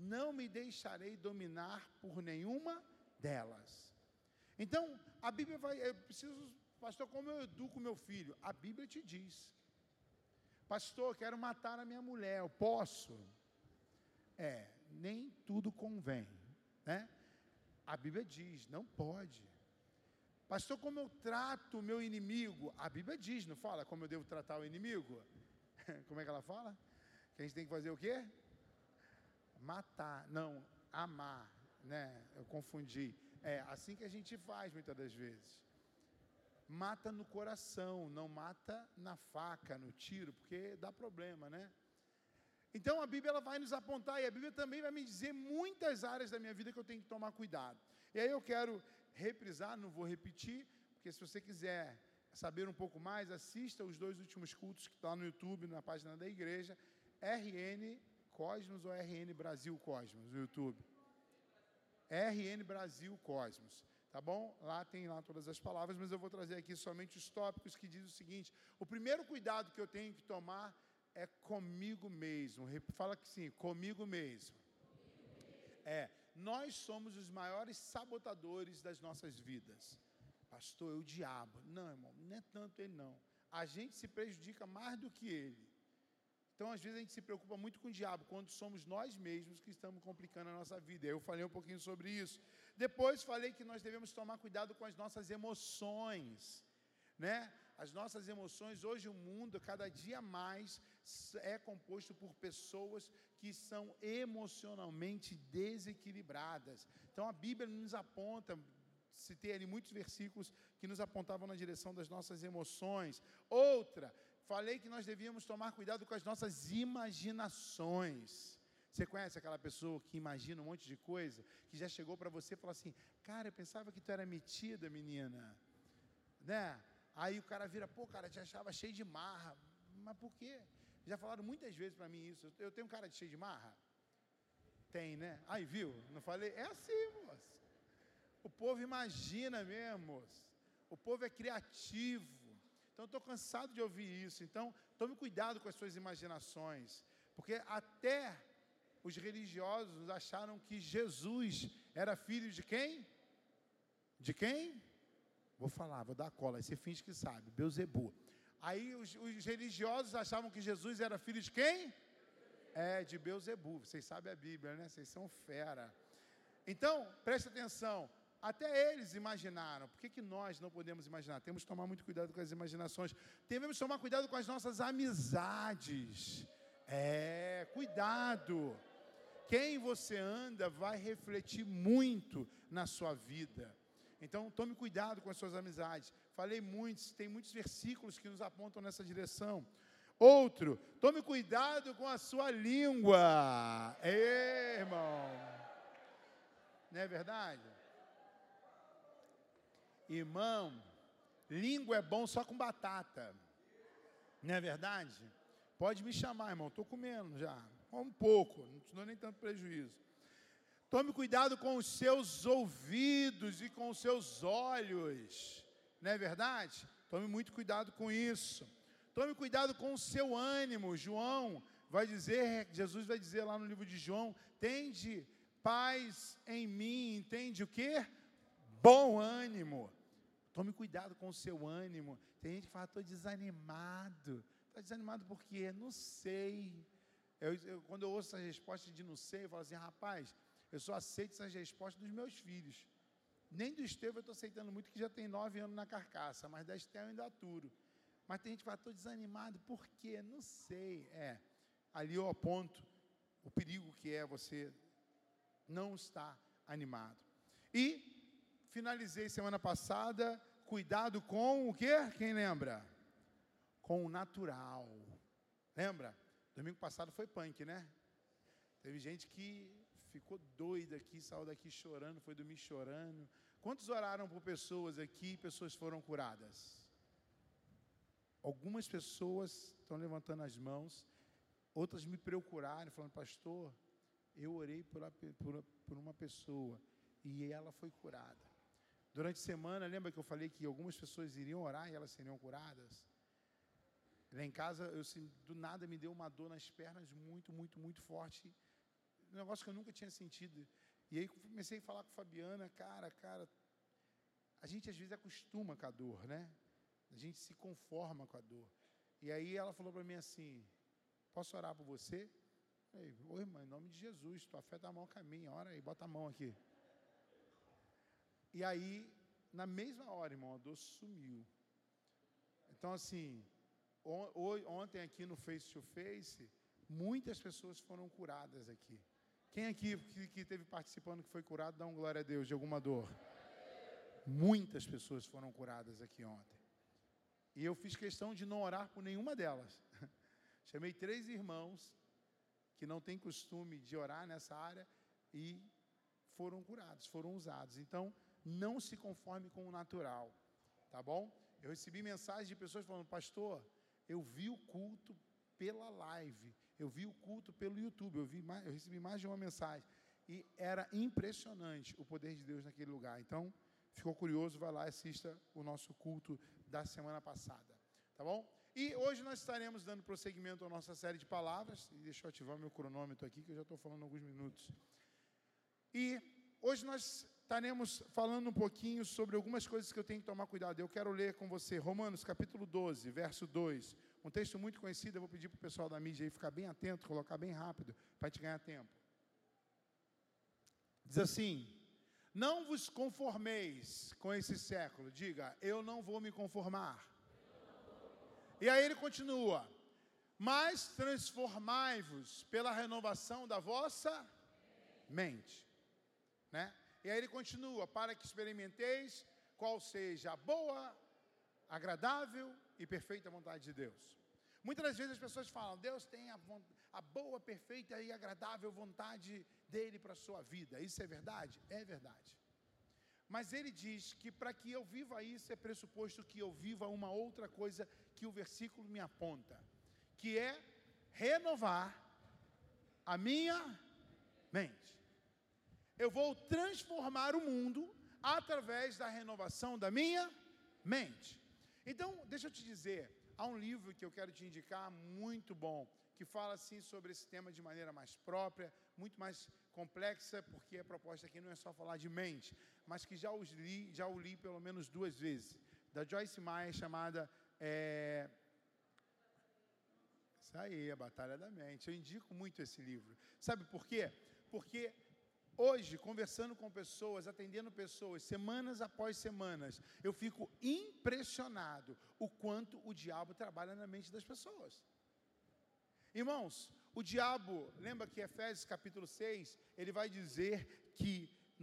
não me deixarei dominar por nenhuma delas. Então, a Bíblia vai, eu preciso, pastor, como eu educo meu filho? A Bíblia te diz. Pastor, quero matar a minha mulher, eu posso? É, nem tudo convém, né? A Bíblia diz, não pode. Pastor, como eu trato o meu inimigo? A Bíblia diz, não fala como eu devo tratar o inimigo? Como é que ela fala? Que a gente tem que fazer o quê? Matar, não, amar, né? Eu confundi. É assim que a gente faz muitas das vezes. Mata no coração, não mata na faca, no tiro, porque dá problema, né? Então a Bíblia ela vai nos apontar e a Bíblia também vai me dizer muitas áreas da minha vida que eu tenho que tomar cuidado. E aí eu quero reprisar, não vou repetir, porque se você quiser saber um pouco mais, assista os dois últimos cultos que estão no YouTube, na página da igreja, RN Cosmos ou RN Brasil Cosmos no YouTube. RN Brasil Cosmos, tá bom? Lá tem lá todas as palavras, mas eu vou trazer aqui somente os tópicos que diz o seguinte: o primeiro cuidado que eu tenho que tomar é comigo mesmo. Fala que sim, comigo mesmo. É, nós somos os maiores sabotadores das nossas vidas. Pastor, é o diabo. Não, irmão, não é tanto ele não. A gente se prejudica mais do que ele. Então, às vezes, a gente se preocupa muito com o diabo, quando somos nós mesmos que estamos complicando a nossa vida. Eu falei um pouquinho sobre isso. Depois, falei que nós devemos tomar cuidado com as nossas emoções. Né? As nossas emoções, hoje o mundo, cada dia mais, é composto por pessoas que são emocionalmente desequilibradas. Então a Bíblia nos aponta, citei ali muitos versículos que nos apontavam na direção das nossas emoções. Outra, falei que nós devíamos tomar cuidado com as nossas imaginações. Você conhece aquela pessoa que imagina um monte de coisa, que já chegou para você e falou assim: "Cara, eu pensava que tu era metida, menina". Né? Aí o cara vira, pô, cara, te achava cheio de marra. Mas por quê? Já falaram muitas vezes para mim isso. Eu tenho um cara de cheio de marra? Tem, né? Aí, viu? Não falei? É assim, moço. O povo imagina mesmo, moço. O povo é criativo. Então, estou cansado de ouvir isso. Então, tome cuidado com as suas imaginações. Porque até os religiosos acharam que Jesus era filho de quem? De quem? Vou falar, vou dar cola. Aí você finge que sabe. Beuzebu. Aí os, os, religiosos achavam que Jesus era filho de quem? É, de Beuzebu. Vocês sabem a Bíblia, né? Vocês são fera. Então, preste atenção. Até eles imaginaram. Por que, que nós não podemos imaginar? Temos que tomar muito cuidado com as imaginações. Devemos tomar cuidado com as nossas amizades. É, cuidado. Quem você anda vai refletir muito na sua vida. Então, tome cuidado com as suas amizades. Falei muitos, tem muitos versículos que nos apontam nessa direção. Outro, tome cuidado com a sua língua. Irmão. Não é verdade? Irmão, língua é bom só com batata. Não é verdade? Pode me chamar, irmão. Estou comendo já. Um pouco, não te dou nem tanto prejuízo. Tome cuidado com os seus ouvidos e com os seus olhos. Não é verdade? Tome muito cuidado com isso. Tome cuidado com o seu ânimo. João vai dizer, Jesus vai dizer lá no livro de João: tende paz em mim, entende o que? Bom ânimo. Tome cuidado com o seu ânimo. Tem gente que fala, estou desanimado. Está desanimado por quê? Não sei. Eu, eu, quando eu ouço essa resposta de não sei, eu falo assim, rapaz, eu só aceito essas respostas dos meus filhos. Nem do Estevão eu estou aceitando muito, que já tem nove anos na carcaça, mas da Estel eu ainda aturo. Mas tem gente que fala, estou desanimado, por quê? Não sei. É, ali eu aponto o perigo que é você não estar animado. E finalizei semana passada, cuidado com o quê? Quem lembra? Com o natural. Lembra? Domingo passado foi punk, né? Teve gente que ficou doida aqui, saiu daqui chorando, foi dormir chorando. Quantos oraram por pessoas aqui e pessoas foram curadas? Algumas pessoas estão levantando as mãos, outras me procuraram, falando, pastor, eu orei por, por, por uma pessoa e ela foi curada. Durante a semana, lembra que eu falei que algumas pessoas iriam orar e elas seriam curadas? Lá em casa, eu do nada me deu uma dor nas pernas muito, muito, muito forte um negócio que eu nunca tinha sentido. E aí comecei a falar com a Fabiana, cara, cara, a gente às vezes acostuma com a dor, né? A gente se conforma com a dor. E aí ela falou para mim assim: Posso orar por você? Ei, ô irmã, em nome de Jesus, tua fé mão a caminho, ora aí, bota a mão aqui. E aí, na mesma hora, irmão, a dor sumiu. Então, assim, ontem aqui no Face to Face, muitas pessoas foram curadas aqui. Quem aqui que, que teve participando que foi curado, dá um glória a Deus de alguma dor. Muitas pessoas foram curadas aqui ontem. E eu fiz questão de não orar por nenhuma delas. Chamei três irmãos que não têm costume de orar nessa área e foram curados, foram usados. Então, não se conforme com o natural, tá bom? Eu recebi mensagens de pessoas falando, pastor, eu vi o culto pela live, eu vi o culto pelo YouTube, eu, vi mais, eu recebi mais de uma mensagem. E era impressionante o poder de Deus naquele lugar. Então, ficou curioso, vai lá e assista o nosso culto da semana passada, tá bom? E hoje nós estaremos dando prosseguimento à nossa série de palavras. E deixa eu ativar meu cronômetro aqui, que eu já estou falando alguns minutos. E hoje nós estaremos falando um pouquinho sobre algumas coisas que eu tenho que tomar cuidado. Eu quero ler com você Romanos capítulo 12, verso 2. Um texto muito conhecido, eu vou pedir para o pessoal da mídia aí ficar bem atento, colocar bem rápido, para te ganhar tempo. Diz assim: Não vos conformeis com esse século. Diga, eu não vou me conformar. E aí ele continua: Mas transformai-vos pela renovação da vossa mente. Né? E aí ele continua: Para que experimenteis qual seja a boa, agradável e perfeita vontade de Deus. Muitas das vezes as pessoas falam: Deus tem a, a boa, perfeita e agradável vontade dele para a sua vida. Isso é verdade? É verdade. Mas ele diz que para que eu viva isso é pressuposto que eu viva uma outra coisa que o versículo me aponta, que é renovar a minha mente. Eu vou transformar o mundo através da renovação da minha mente. Então, deixa eu te dizer, há um livro que eu quero te indicar muito bom, que fala assim sobre esse tema de maneira mais própria, muito mais complexa, porque a proposta aqui não é só falar de mente, mas que já os li, já o li pelo menos duas vezes, da Joyce Meyer, chamada é... Isso aí, a Batalha da Mente. Eu indico muito esse livro. Sabe por quê? Porque hoje, conversando com pessoas, atendendo pessoas, semanas após semanas, eu fico impressionado o quanto o diabo trabalha na mente das pessoas. Irmãos, o diabo, lembra que Efésios capítulo 6, ele vai dizer que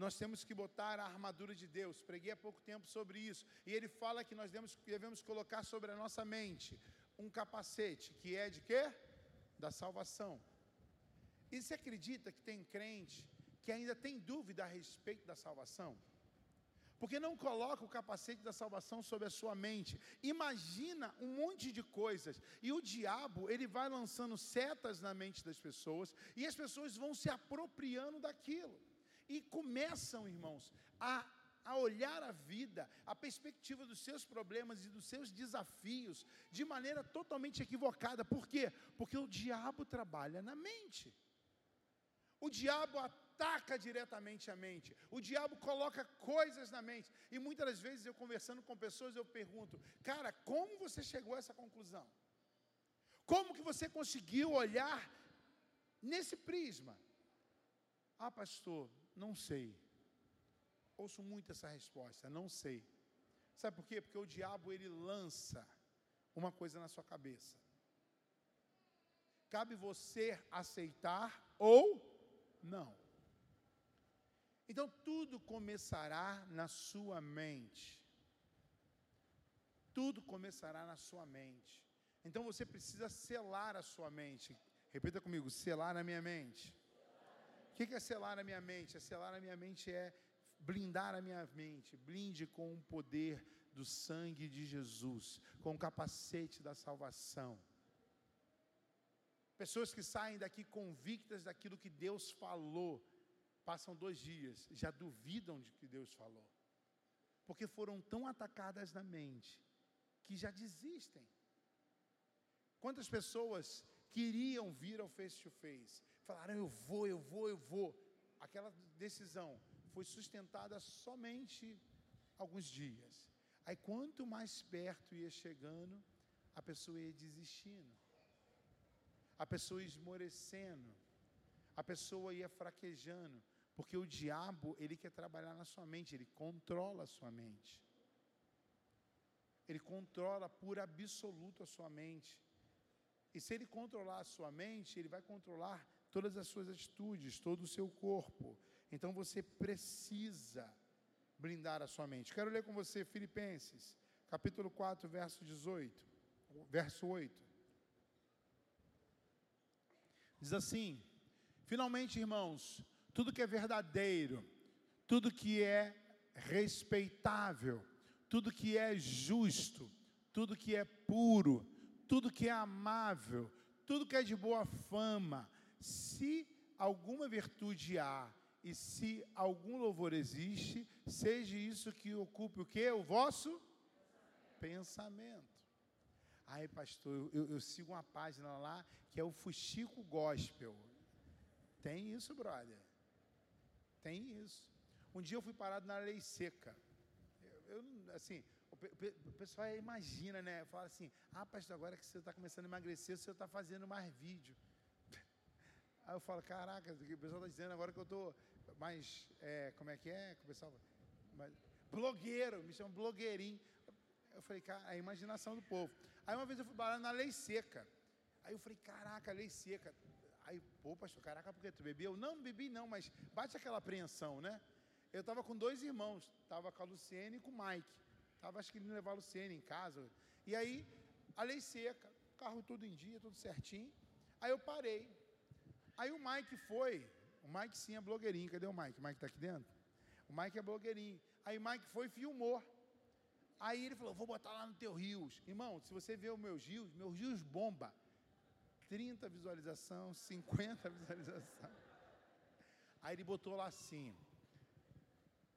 nós temos que botar a armadura de Deus. Preguei há pouco tempo sobre isso. E ele fala que nós devemos, devemos colocar sobre a nossa mente um capacete, que é de quê? Da salvação. E você acredita que tem crente que ainda tem dúvida a respeito da salvação? Porque não coloca o capacete da salvação sobre a sua mente. Imagina um monte de coisas. E o diabo, ele vai lançando setas na mente das pessoas. E as pessoas vão se apropriando daquilo. E começam, irmãos, a, a olhar a vida, a perspectiva dos seus problemas e dos seus desafios de maneira totalmente equivocada. Por quê? Porque o diabo trabalha na mente. O diabo ataca diretamente a mente. O diabo coloca coisas na mente. E muitas das vezes eu conversando com pessoas, eu pergunto: "Cara, como você chegou a essa conclusão? Como que você conseguiu olhar nesse prisma?" Ah, pastor, não sei. Ouço muito essa resposta, não sei. Sabe por quê? Porque o diabo ele lança uma coisa na sua cabeça. Cabe você aceitar ou não. Então tudo começará na sua mente. Tudo começará na sua mente. Então você precisa selar a sua mente. Repita comigo: selar a minha mente. O que é selar a minha mente? É selar a minha mente é blindar a minha mente. Blinde com o poder do sangue de Jesus, com o capacete da salvação. Pessoas que saem daqui convictas daquilo que Deus falou, passam dois dias, já duvidam de que Deus falou, porque foram tão atacadas na mente que já desistem. Quantas pessoas queriam vir ao face to face, falaram eu vou, eu vou, eu vou. Aquela decisão foi sustentada somente alguns dias. Aí quanto mais perto ia chegando, a pessoa ia desistindo. A pessoa ia esmorecendo. A pessoa ia fraquejando, Porque o diabo, ele quer trabalhar na sua mente, ele controla a sua mente. Ele controla por absoluto a sua mente. E se ele controlar a sua mente, ele vai controlar todas as suas atitudes, todo o seu corpo. Então você precisa blindar a sua mente. Quero ler com você Filipenses, capítulo 4, verso 18, verso 8. Diz assim: Finalmente, irmãos, tudo que é verdadeiro, tudo que é respeitável, tudo que é justo, tudo que é puro, tudo que é amável, tudo que é de boa fama, se alguma virtude há e se algum louvor existe, seja isso que ocupe o que? O vosso pensamento. Aí, pastor, eu, eu, sigo uma página lá que é o Fuxico Gospel. Tem isso, brother. Tem isso. Um dia eu fui parado na lei seca. Eu, eu assim, o, o, pessoal imagina, né? Fala assim: ah, pastor, agora que você está começando a emagrecer, você está fazendo mais vídeo. Aí eu falo: caraca, o pessoal está dizendo agora que eu estou mais. É, como é que é? O pessoal. Blogueiro, me chama blogueirinho. Eu falei, cara, a imaginação do povo. Aí uma vez eu fui parado na lei seca. Aí eu falei, caraca, lei seca. Aí, pô, pastor, caraca, por que tu bebeu? Não bebi não, mas bate aquela apreensão, né? Eu estava com dois irmãos, estava com a Luciene e com o Mike. Estava acho que ele levar a Luciene em casa. E aí, a lei seca, carro tudo em dia, tudo certinho. Aí eu parei. Aí o Mike foi, o Mike sim é blogueirinho, cadê o Mike? O Mike está aqui dentro? O Mike é blogueirinho. Aí o Mike foi e filmou. Aí ele falou, vou botar lá no teu rios. Irmão, se você ver os meus rios, meus rios bomba. 30 visualização, 50 visualização. Aí ele botou lá assim: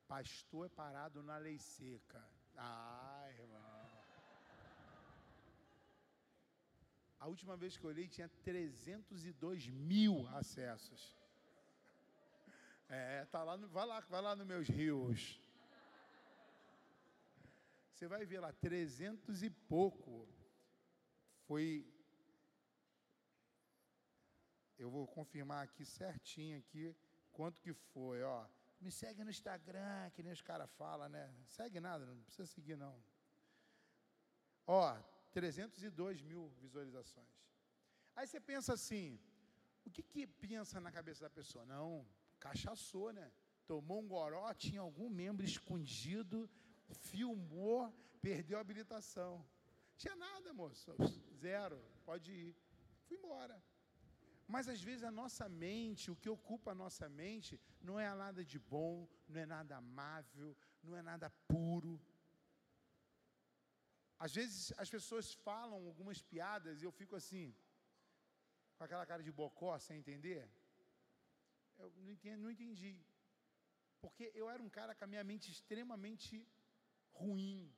Pastor é parado na lei seca. Ai, irmão. A última vez que eu olhei tinha 302 mil acessos. É, tá lá, no, vai lá, vai lá nos meus rios. Você vai ver lá, 300 e pouco. Foi eu vou confirmar aqui certinho aqui quanto que foi, ó. Me segue no Instagram, que nem os caras falam, né? Segue nada, não precisa seguir não. Ó, 302 mil visualizações. Aí você pensa assim, o que que pensa na cabeça da pessoa? Não, cachaçou, né? Tomou um goró, tinha algum membro escondido, filmou, perdeu a habilitação. Tinha nada, moço. Zero. Pode ir. Fui embora. Mas às vezes a nossa mente, o que ocupa a nossa mente, não é nada de bom, não é nada amável, não é nada puro. Às vezes as pessoas falam algumas piadas e eu fico assim, com aquela cara de bocó, sem entender. Eu não entendi, não entendi. Porque eu era um cara com a minha mente extremamente ruim,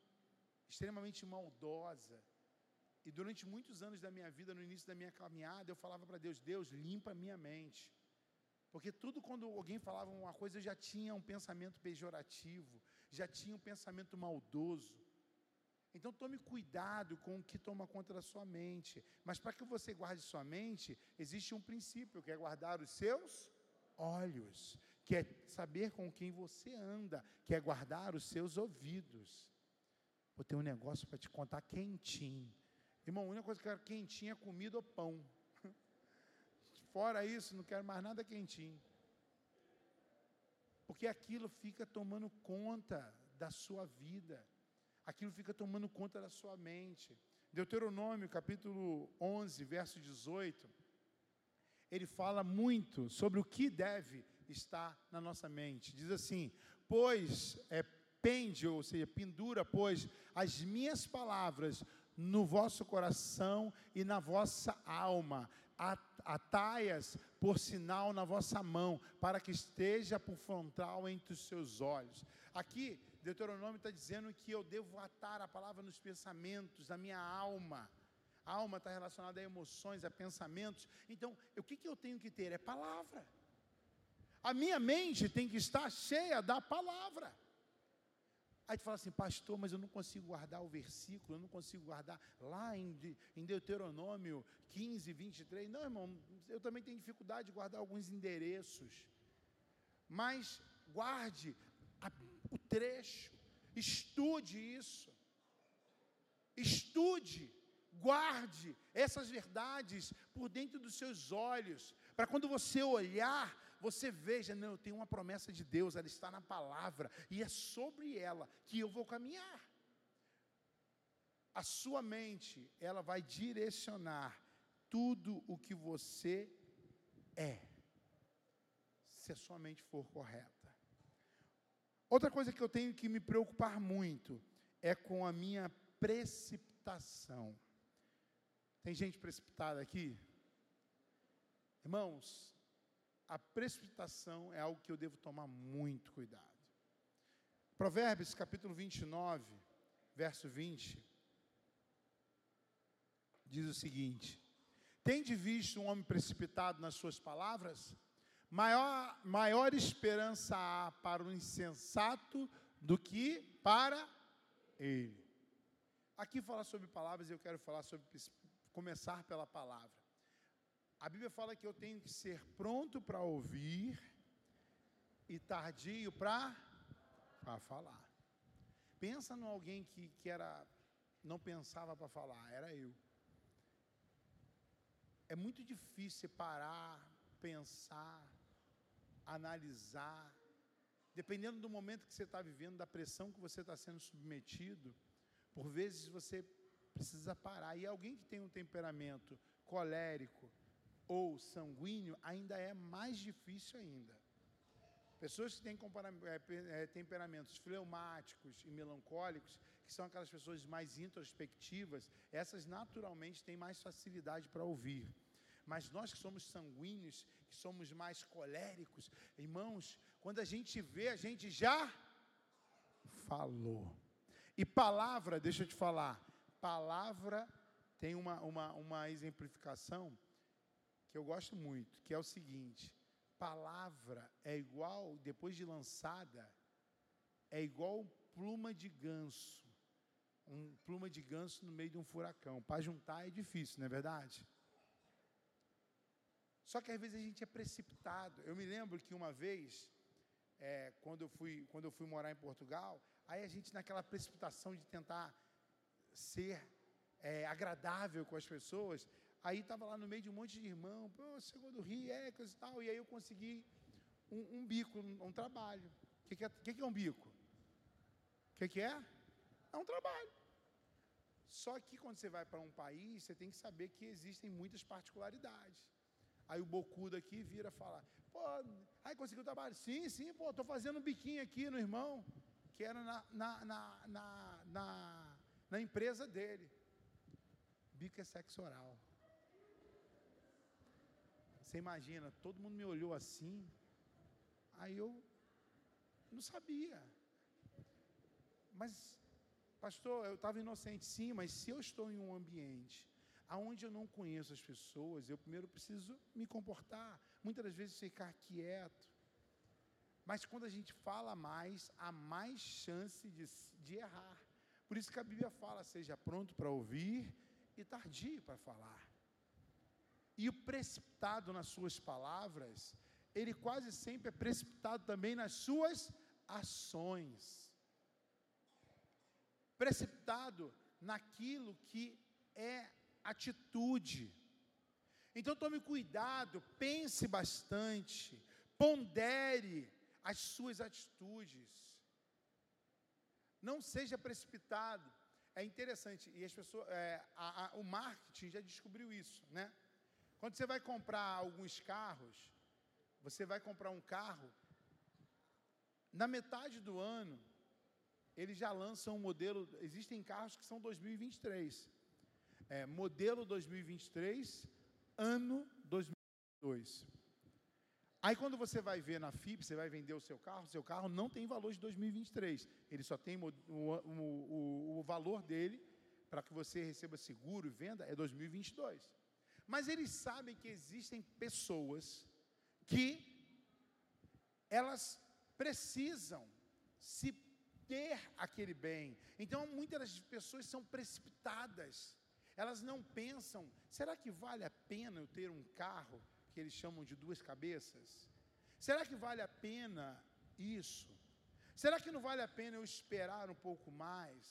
extremamente maldosa. E durante muitos anos da minha vida, no início da minha caminhada, eu falava para Deus: Deus, limpa a minha mente. Porque tudo quando alguém falava uma coisa, eu já tinha um pensamento pejorativo, já tinha um pensamento maldoso. Então tome cuidado com o que toma conta da sua mente. Mas para que você guarde sua mente, existe um princípio, que é guardar os seus olhos, que é saber com quem você anda, que é guardar os seus ouvidos. Vou ter um negócio para te contar quentinho. Irmão, a única coisa que eu quero quentinha é comida ou pão. Fora isso, não quero mais nada quentinho. Porque aquilo fica tomando conta da sua vida. Aquilo fica tomando conta da sua mente. Deuteronômio, capítulo 11, verso 18, ele fala muito sobre o que deve estar na nossa mente. Diz assim: Pois é, pende, ou seja, pendura, pois as minhas palavras no vosso coração e na vossa alma, ataias por sinal na vossa mão, para que esteja por frontal entre os seus olhos. Aqui, Deuteronômio está dizendo que eu devo atar a palavra nos pensamentos, na minha alma. A alma está relacionada a emoções, a pensamentos. Então, o que, que eu tenho que ter? É palavra. A minha mente tem que estar cheia da palavra. Aí tu fala assim, pastor, mas eu não consigo guardar o versículo, eu não consigo guardar lá em, em Deuteronômio 15, 23. Não, irmão, eu também tenho dificuldade de guardar alguns endereços. mas guarde a- o trecho, estude isso. Estude, guarde essas verdades por dentro dos seus olhos, para quando você olhar, você veja, não, eu tenho uma promessa de Deus, ela está na palavra, e é sobre ela que eu vou caminhar. A sua mente, ela vai direcionar tudo o que você é, se a sua mente for correta. Outra coisa que eu tenho que me preocupar muito é com a minha precipitação. Tem gente precipitada aqui? Irmãos, a precipitação é algo que eu devo tomar muito cuidado. Provérbios capítulo 29, verso 20, diz o seguinte: Tende visto um homem precipitado nas suas palavras? Maior, maior esperança há para o insensato do que para ele. Aqui fala sobre palavras eu quero falar sobre começar pela palavra. A Bíblia fala que eu tenho que ser pronto para ouvir e tardio para falar. Pensa em alguém que, que era não pensava para falar, era eu. É muito difícil parar, pensar, analisar, dependendo do momento que você está vivendo, da pressão que você está sendo submetido, por vezes você precisa parar. E alguém que tem um temperamento colérico ou sanguíneo, ainda é mais difícil ainda. Pessoas que têm é, é, temperamentos fleumáticos e melancólicos, que são aquelas pessoas mais introspectivas, essas naturalmente têm mais facilidade para ouvir. Mas nós que somos sanguíneos, que somos mais coléricos, irmãos, quando a gente vê, a gente já falou. E palavra, deixa eu te falar, palavra tem uma, uma, uma exemplificação que eu gosto muito, que é o seguinte: palavra é igual, depois de lançada, é igual pluma de ganso. Um pluma de ganso no meio de um furacão. Para juntar é difícil, não é verdade? Só que às vezes a gente é precipitado. Eu me lembro que uma vez, é, quando, eu fui, quando eu fui morar em Portugal, aí a gente naquela precipitação de tentar ser é, agradável com as pessoas, aí estava lá no meio de um monte de irmão, pô, chegou do Rio, é, coisa e tal, e aí eu consegui um, um bico, um, um trabalho. O que, que, é, que, que é um bico? O que, que é? É um trabalho. Só que quando você vai para um país, você tem que saber que existem muitas particularidades. Aí o bocudo aqui vira falar, pô, aí conseguiu trabalho? Sim, sim, pô, estou fazendo um biquinho aqui no irmão, que era na, na, na, na, na, na empresa dele. Bico é sexo oral. Você imagina, todo mundo me olhou assim, aí eu não sabia. Mas, pastor, eu estava inocente, sim, mas se eu estou em um ambiente aonde eu não conheço as pessoas, eu primeiro preciso me comportar, muitas das vezes ficar quieto. Mas quando a gente fala mais, há mais chance de, de errar. Por isso que a Bíblia fala: seja pronto para ouvir e tardio para falar. E o precipitado nas suas palavras, ele quase sempre é precipitado também nas suas ações. Precipitado naquilo que é atitude. Então tome cuidado, pense bastante, pondere as suas atitudes. Não seja precipitado. É interessante, e as pessoas, é, a- a- o marketing já descobriu isso, né? Quando você vai comprar alguns carros, você vai comprar um carro, na metade do ano, eles já lançam um modelo. Existem carros que são 2023. É, modelo 2023, ano 2022. Aí quando você vai ver na FIP, você vai vender o seu carro, seu carro não tem valor de 2023. Ele só tem o, o, o, o valor dele para que você receba seguro e venda é 2022. Mas eles sabem que existem pessoas que elas precisam se ter aquele bem. Então muitas das pessoas são precipitadas. Elas não pensam, será que vale a pena eu ter um carro que eles chamam de duas cabeças? Será que vale a pena isso? Será que não vale a pena eu esperar um pouco mais?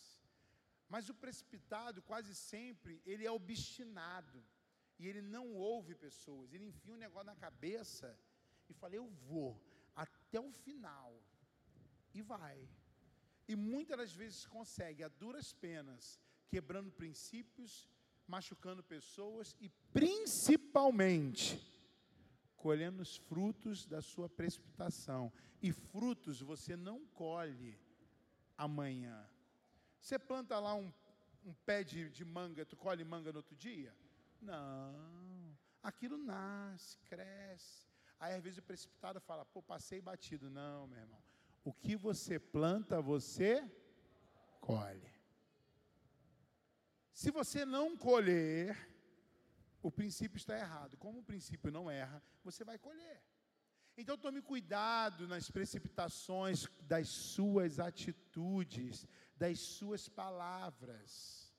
Mas o precipitado, quase sempre, ele é obstinado. E ele não ouve pessoas. Ele enfia um negócio na cabeça e fala: Eu vou até o final. E vai. E muitas das vezes consegue, a duras penas, quebrando princípios, machucando pessoas e principalmente colhendo os frutos da sua precipitação. E frutos você não colhe amanhã. Você planta lá um, um pé de, de manga, tu colhe manga no outro dia? Não. Aquilo nasce, cresce. Aí às vezes o precipitado fala, pô, passei batido. Não, meu irmão. O que você planta, você colhe. Se você não colher, o princípio está errado. Como o princípio não erra, você vai colher. Então tome cuidado nas precipitações das suas atitudes, das suas palavras.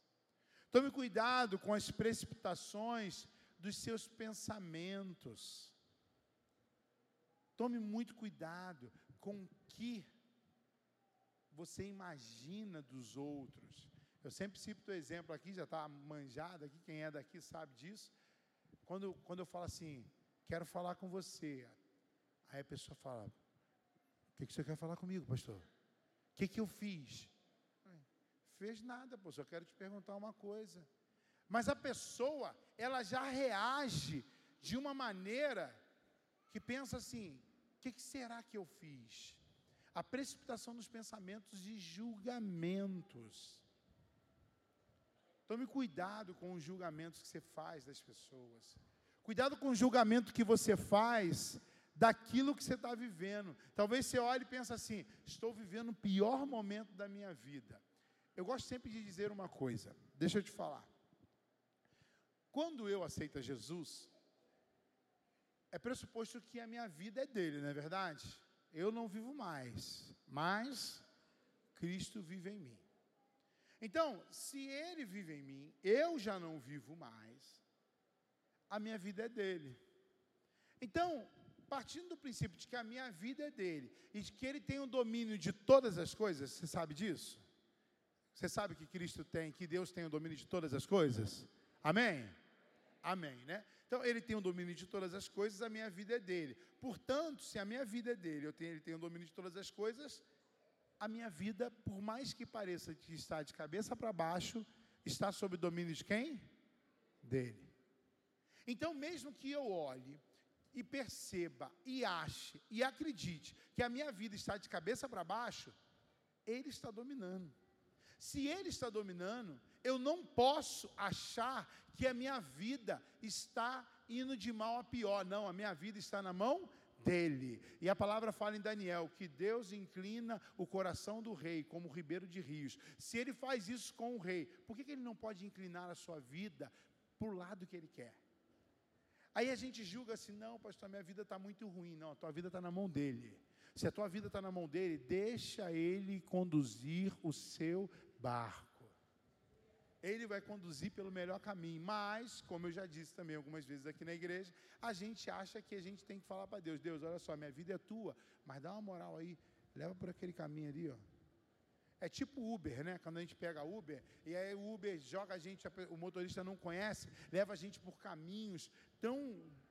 Tome cuidado com as precipitações dos seus pensamentos. Tome muito cuidado com o que você imagina dos outros. Eu sempre cito o exemplo aqui, já está manjado aqui, quem é daqui sabe disso. Quando, quando eu falo assim, quero falar com você, aí a pessoa fala, o que, que você quer falar comigo, pastor? O que, que eu fiz? Fez nada, pô, só quero te perguntar uma coisa. Mas a pessoa, ela já reage de uma maneira que pensa assim: o que, que será que eu fiz? A precipitação dos pensamentos de julgamentos. Tome cuidado com os julgamentos que você faz das pessoas. Cuidado com o julgamento que você faz daquilo que você está vivendo. Talvez você olhe e pense assim: estou vivendo o pior momento da minha vida. Eu gosto sempre de dizer uma coisa, deixa eu te falar. Quando eu aceito a Jesus, é pressuposto que a minha vida é dele, não é verdade? Eu não vivo mais, mas Cristo vive em mim. Então, se ele vive em mim, eu já não vivo mais, a minha vida é dele. Então, partindo do princípio de que a minha vida é dele e de que ele tem o domínio de todas as coisas, você sabe disso? Você sabe que Cristo tem, que Deus tem o domínio de todas as coisas? Amém? Amém, né? Então, ele tem o domínio de todas as coisas, a minha vida é dele. Portanto, se a minha vida é dele, eu tenho, ele tem o domínio de todas as coisas, a minha vida, por mais que pareça que está de cabeça para baixo, está sob domínio de quem? Dele. Então, mesmo que eu olhe e perceba e ache e acredite que a minha vida está de cabeça para baixo, ele está dominando. Se Ele está dominando, eu não posso achar que a minha vida está indo de mal a pior. Não, a minha vida está na mão dele. E a palavra fala em Daniel que Deus inclina o coração do rei como ribeiro de rios. Se ele faz isso com o rei, por que, que ele não pode inclinar a sua vida para o lado que ele quer? Aí a gente julga assim: não, pastor, minha vida está muito ruim. Não, a tua vida está na mão dele. Se a tua vida está na mão dele, deixa ele conduzir o seu barco. Ele vai conduzir pelo melhor caminho. Mas, como eu já disse também algumas vezes aqui na igreja, a gente acha que a gente tem que falar para Deus: Deus, olha só, minha vida é tua, mas dá uma moral aí, leva por aquele caminho ali, ó. É tipo Uber, né? Quando a gente pega Uber, e aí o Uber joga a gente, o motorista não conhece, leva a gente por caminhos tão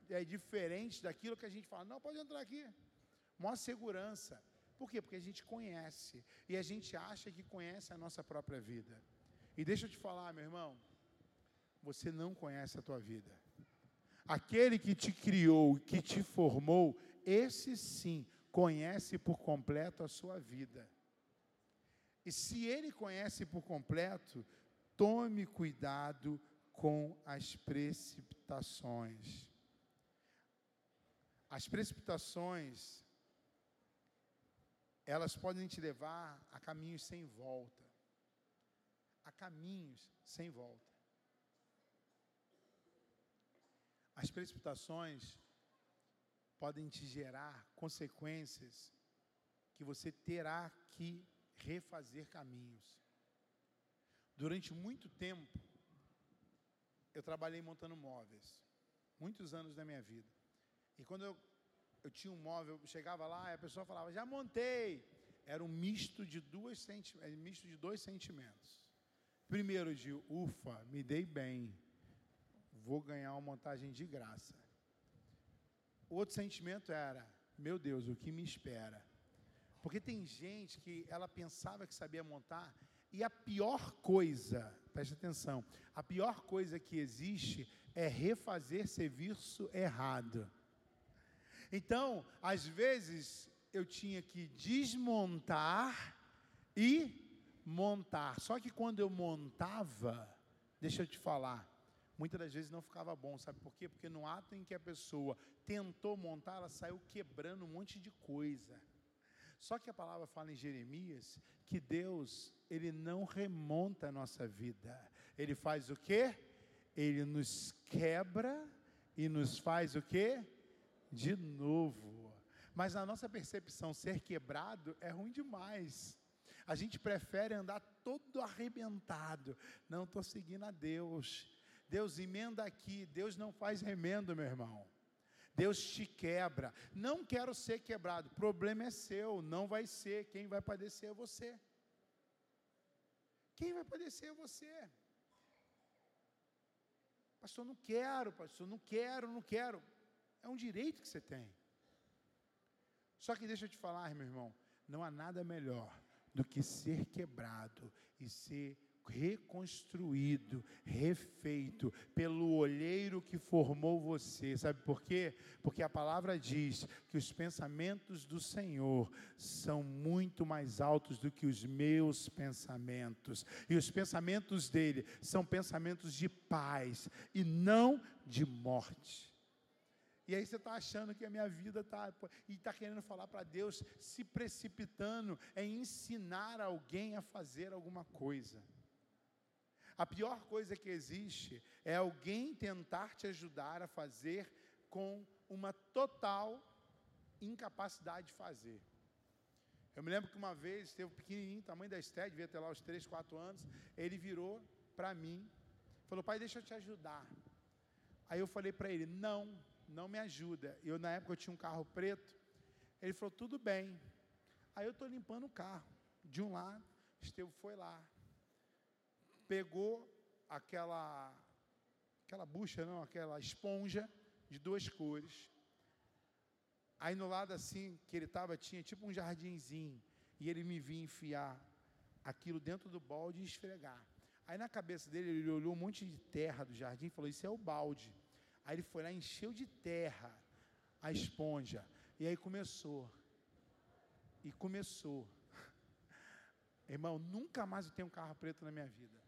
é, diferentes daquilo que a gente fala: não, pode entrar aqui. Maior segurança. Por quê? Porque a gente conhece. E a gente acha que conhece a nossa própria vida. E deixa eu te falar, meu irmão. Você não conhece a tua vida. Aquele que te criou, que te formou, esse sim conhece por completo a sua vida. E se ele conhece por completo, tome cuidado com as precipitações. As precipitações elas podem te levar a caminhos sem volta. A caminhos sem volta. As precipitações podem te gerar consequências que você terá que refazer caminhos. Durante muito tempo, eu trabalhei montando móveis, muitos anos da minha vida. E quando eu eu tinha um móvel, chegava lá e a pessoa falava, já montei. Era um misto de, duas senti é, misto de dois sentimentos. Primeiro de, ufa, me dei bem, vou ganhar uma montagem de graça. O outro sentimento era, meu Deus, o que me espera? Porque tem gente que ela pensava que sabia montar, e a pior coisa, preste atenção, a pior coisa que existe é refazer serviço errado. Então, às vezes, eu tinha que desmontar e montar. Só que quando eu montava, deixa eu te falar, muitas das vezes não ficava bom, sabe por quê? Porque no ato em que a pessoa tentou montar, ela saiu quebrando um monte de coisa. Só que a palavra fala em Jeremias que Deus, ele não remonta a nossa vida. Ele faz o quê? Ele nos quebra e nos faz o quê? De novo. Mas na nossa percepção, ser quebrado é ruim demais. A gente prefere andar todo arrebentado. Não estou seguindo a Deus. Deus emenda aqui. Deus não faz remendo, meu irmão. Deus te quebra. Não quero ser quebrado. O problema é seu, não vai ser. Quem vai padecer é você. Quem vai padecer é você. Pastor, não quero, pastor, não quero, não quero. É um direito que você tem. Só que deixa eu te falar, meu irmão, não há nada melhor do que ser quebrado e ser reconstruído, refeito pelo olheiro que formou você. Sabe por quê? Porque a palavra diz que os pensamentos do Senhor são muito mais altos do que os meus pensamentos. E os pensamentos dele são pensamentos de paz e não de morte. E aí você está achando que a minha vida está. E está querendo falar para Deus, se precipitando em ensinar alguém a fazer alguma coisa. A pior coisa que existe é alguém tentar te ajudar a fazer com uma total incapacidade de fazer. Eu me lembro que uma vez, teve um pequenininho, tamanho da Esté, devia ter lá uns 3, 4 anos, ele virou para mim, falou, pai, deixa eu te ajudar. Aí eu falei para ele, não, não me ajuda. Eu, na época, eu tinha um carro preto. Ele falou, tudo bem. Aí eu estou limpando o carro. De um lado, Estevão foi lá, pegou aquela aquela bucha, não, aquela esponja de duas cores. Aí no lado assim que ele estava tinha tipo um jardinzinho e ele me vinha enfiar aquilo dentro do balde e esfregar. Aí na cabeça dele ele olhou um monte de terra do jardim e falou: "Isso é o balde". Aí ele foi lá encheu de terra a esponja. E aí começou. E começou. Irmão, nunca mais eu tenho um carro preto na minha vida.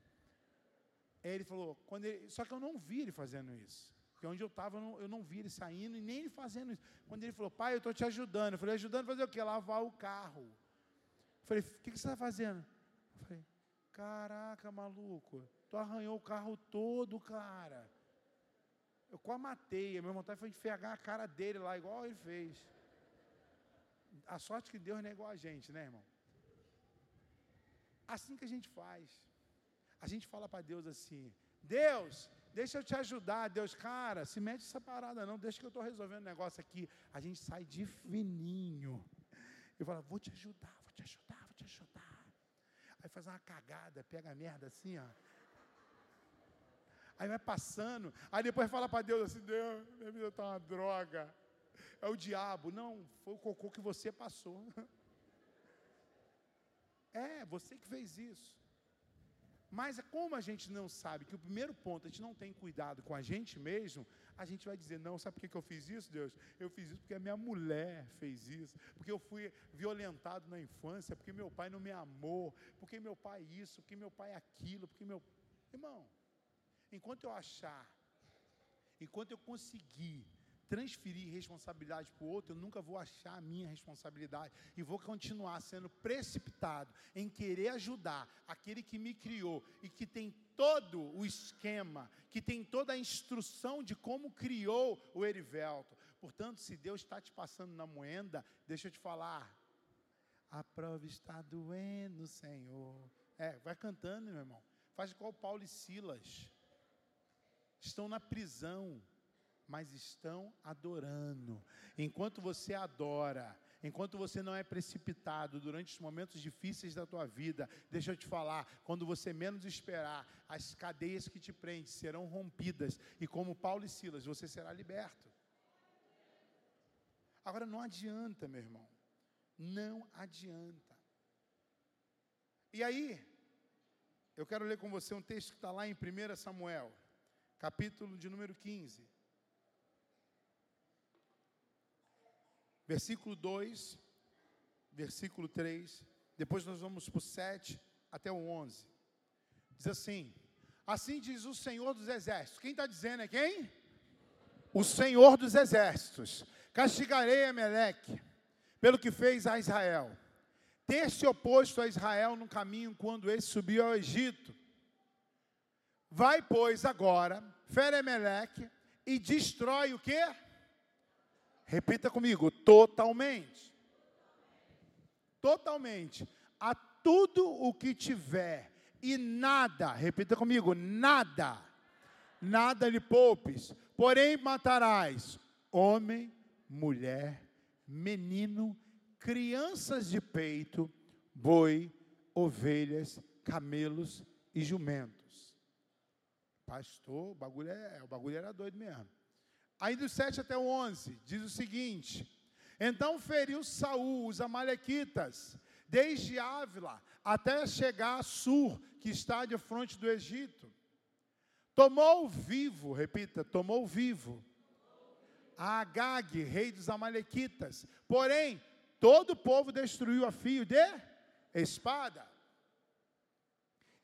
Aí ele falou, quando ele, só que eu não vi ele fazendo isso. Porque onde eu estava, eu, eu não vi ele saindo e nem ele fazendo isso. Quando ele falou, pai, eu estou te ajudando. Eu falei, ajudando a fazer o quê? Lavar o carro. Eu falei, o que, que você está fazendo? Eu falei, caraca, maluco, tu arranhou o carro todo, cara. Eu quase matei. A minha vontade foi enfergar a cara dele lá, igual ele fez. A sorte que Deus não é igual a gente, né, irmão? Assim que a gente faz a gente fala para Deus assim: Deus, deixa eu te ajudar. Deus, cara, se mete essa parada não, deixa que eu estou resolvendo o negócio aqui. A gente sai de fininho. Eu falo, vou te ajudar, vou te ajudar, vou te ajudar. Aí faz uma cagada, pega a merda assim, ó. Aí vai passando, aí depois fala para Deus assim: Deus, minha vida está uma droga. É o diabo. Não, foi o cocô que você passou. É, você que fez isso. Mas como a gente não sabe que o primeiro ponto, a gente não tem cuidado com a gente mesmo, a gente vai dizer, não, sabe por que eu fiz isso, Deus? Eu fiz isso porque a minha mulher fez isso, porque eu fui violentado na infância, porque meu pai não me amou, porque meu pai isso, porque meu pai aquilo, porque meu. Irmão, enquanto eu achar, enquanto eu conseguir transferir responsabilidade para o outro, eu nunca vou achar a minha responsabilidade e vou continuar sendo precipitado em querer ajudar aquele que me criou e que tem todo o esquema, que tem toda a instrução de como criou o Erivelto. Portanto, se Deus está te passando na moenda, deixa eu te falar. A prova está doendo, Senhor. É, vai cantando, meu irmão. Faz igual Paulo e Silas. Estão na prisão mas estão adorando. Enquanto você adora, enquanto você não é precipitado durante os momentos difíceis da tua vida, deixa eu te falar, quando você menos esperar, as cadeias que te prendem serão rompidas e como Paulo e Silas, você será liberto. Agora não adianta, meu irmão. Não adianta. E aí, eu quero ler com você um texto que está lá em 1 Samuel, capítulo de número 15. Versículo 2, versículo 3, depois nós vamos para o 7 até o 11. Diz assim: Assim diz o Senhor dos Exércitos. Quem está dizendo é quem? O Senhor dos Exércitos. Castigarei Meleque pelo que fez a Israel. Ter se oposto a Israel no caminho quando ele subiu ao Egito. Vai, pois, agora, fere Meleque e destrói o quê? Repita comigo, totalmente. Totalmente. A tudo o que tiver e nada, repita comigo, nada, nada lhe poupes, porém matarás homem, mulher, menino, crianças de peito, boi, ovelhas, camelos e jumentos. Pastor, o bagulho, é, o bagulho era doido mesmo. Aí do 7 até o 11, diz o seguinte: Então feriu Saul os amalequitas, desde Ávila até chegar a Sur, que está de frente do Egito. Tomou vivo, repita, tomou vivo a Agag, rei dos amalequitas. Porém, todo o povo destruiu a fio de espada.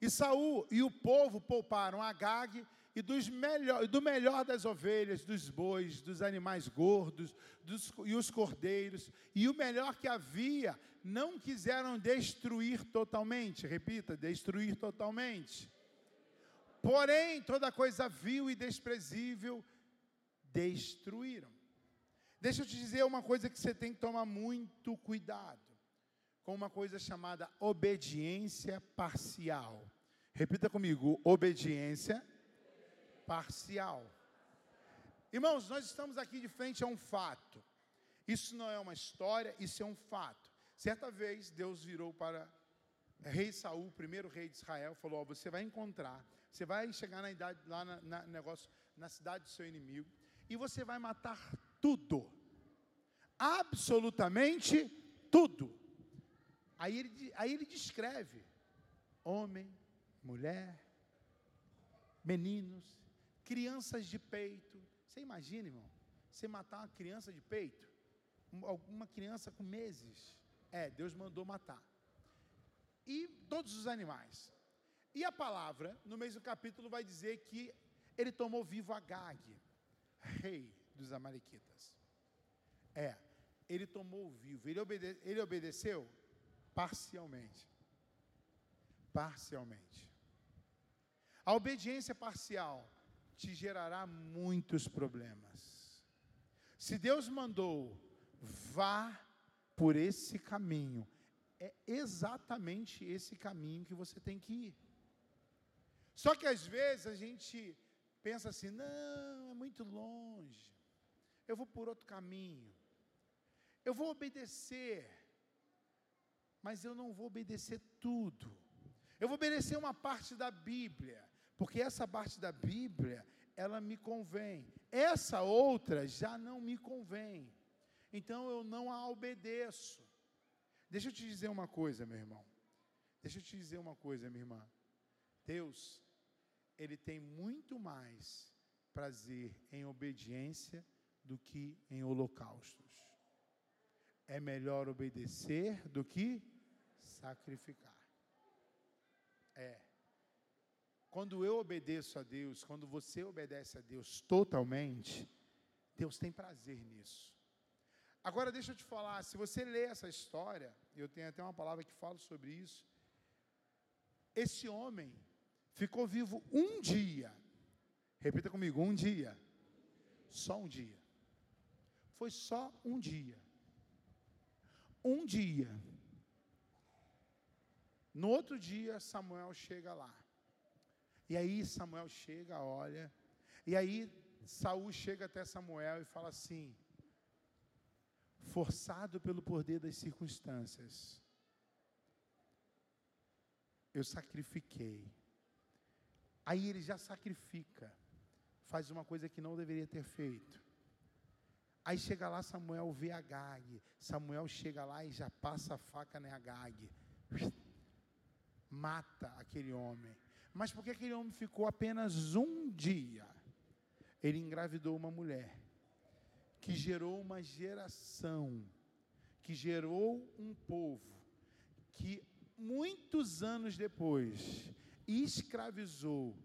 E Saul e o povo pouparam Agag e melhor, do melhor das ovelhas, dos bois, dos animais gordos dos, e os cordeiros, e o melhor que havia, não quiseram destruir totalmente. Repita, destruir totalmente. Porém, toda coisa vil e desprezível destruíram. Deixa eu te dizer uma coisa que você tem que tomar muito cuidado com uma coisa chamada obediência parcial. Repita comigo: obediência parcial. Irmãos, nós estamos aqui de frente a um fato. Isso não é uma história, isso é um fato. Certa vez, Deus virou para rei Saul, primeiro rei de Israel, falou: oh, Você vai encontrar, você vai chegar na idade, lá na, na, negócio, na cidade do seu inimigo, e você vai matar tudo. Absolutamente tudo. Aí ele, aí ele descreve: homem, mulher, meninos, crianças de peito. Você imagina, irmão, você matar uma criança de peito? Uma criança com meses. É, Deus mandou matar. E todos os animais. E a palavra, no mesmo capítulo, vai dizer que ele tomou vivo Agag, rei dos Amalequitas. É, ele tomou vivo. Ele, obede ele obedeceu parcialmente. Parcialmente. A obediência parcial te gerará muitos problemas. Se Deus mandou, vá por esse caminho, é exatamente esse caminho que você tem que ir. Só que às vezes a gente pensa assim: não, é muito longe, eu vou por outro caminho, eu vou obedecer, mas eu não vou obedecer tudo. Eu vou obedecer uma parte da Bíblia, porque essa parte da Bíblia, ela me convém. Essa outra já não me convém. Então eu não a obedeço. Deixa eu te dizer uma coisa, meu irmão. Deixa eu te dizer uma coisa, minha irmã. Deus, Ele tem muito mais prazer em obediência do que em holocaustos. É melhor obedecer do que sacrificar. É. Quando eu obedeço a Deus, quando você obedece a Deus totalmente, Deus tem prazer nisso. Agora deixa eu te falar, se você lê essa história, eu tenho até uma palavra que fala sobre isso. Esse homem ficou vivo um dia. Repita comigo, um dia. Só um dia. Foi só um dia. Um dia. No outro dia, Samuel chega lá. E aí Samuel chega, olha, e aí Saul chega até Samuel e fala assim: forçado pelo poder das circunstâncias, eu sacrifiquei. Aí ele já sacrifica, faz uma coisa que não deveria ter feito. Aí chega lá, Samuel vê Agag. Samuel chega lá e já passa a faca na Agag. Mata aquele homem. Mas por que aquele homem ficou apenas um dia? Ele engravidou uma mulher que gerou uma geração, que gerou um povo, que muitos anos depois escravizou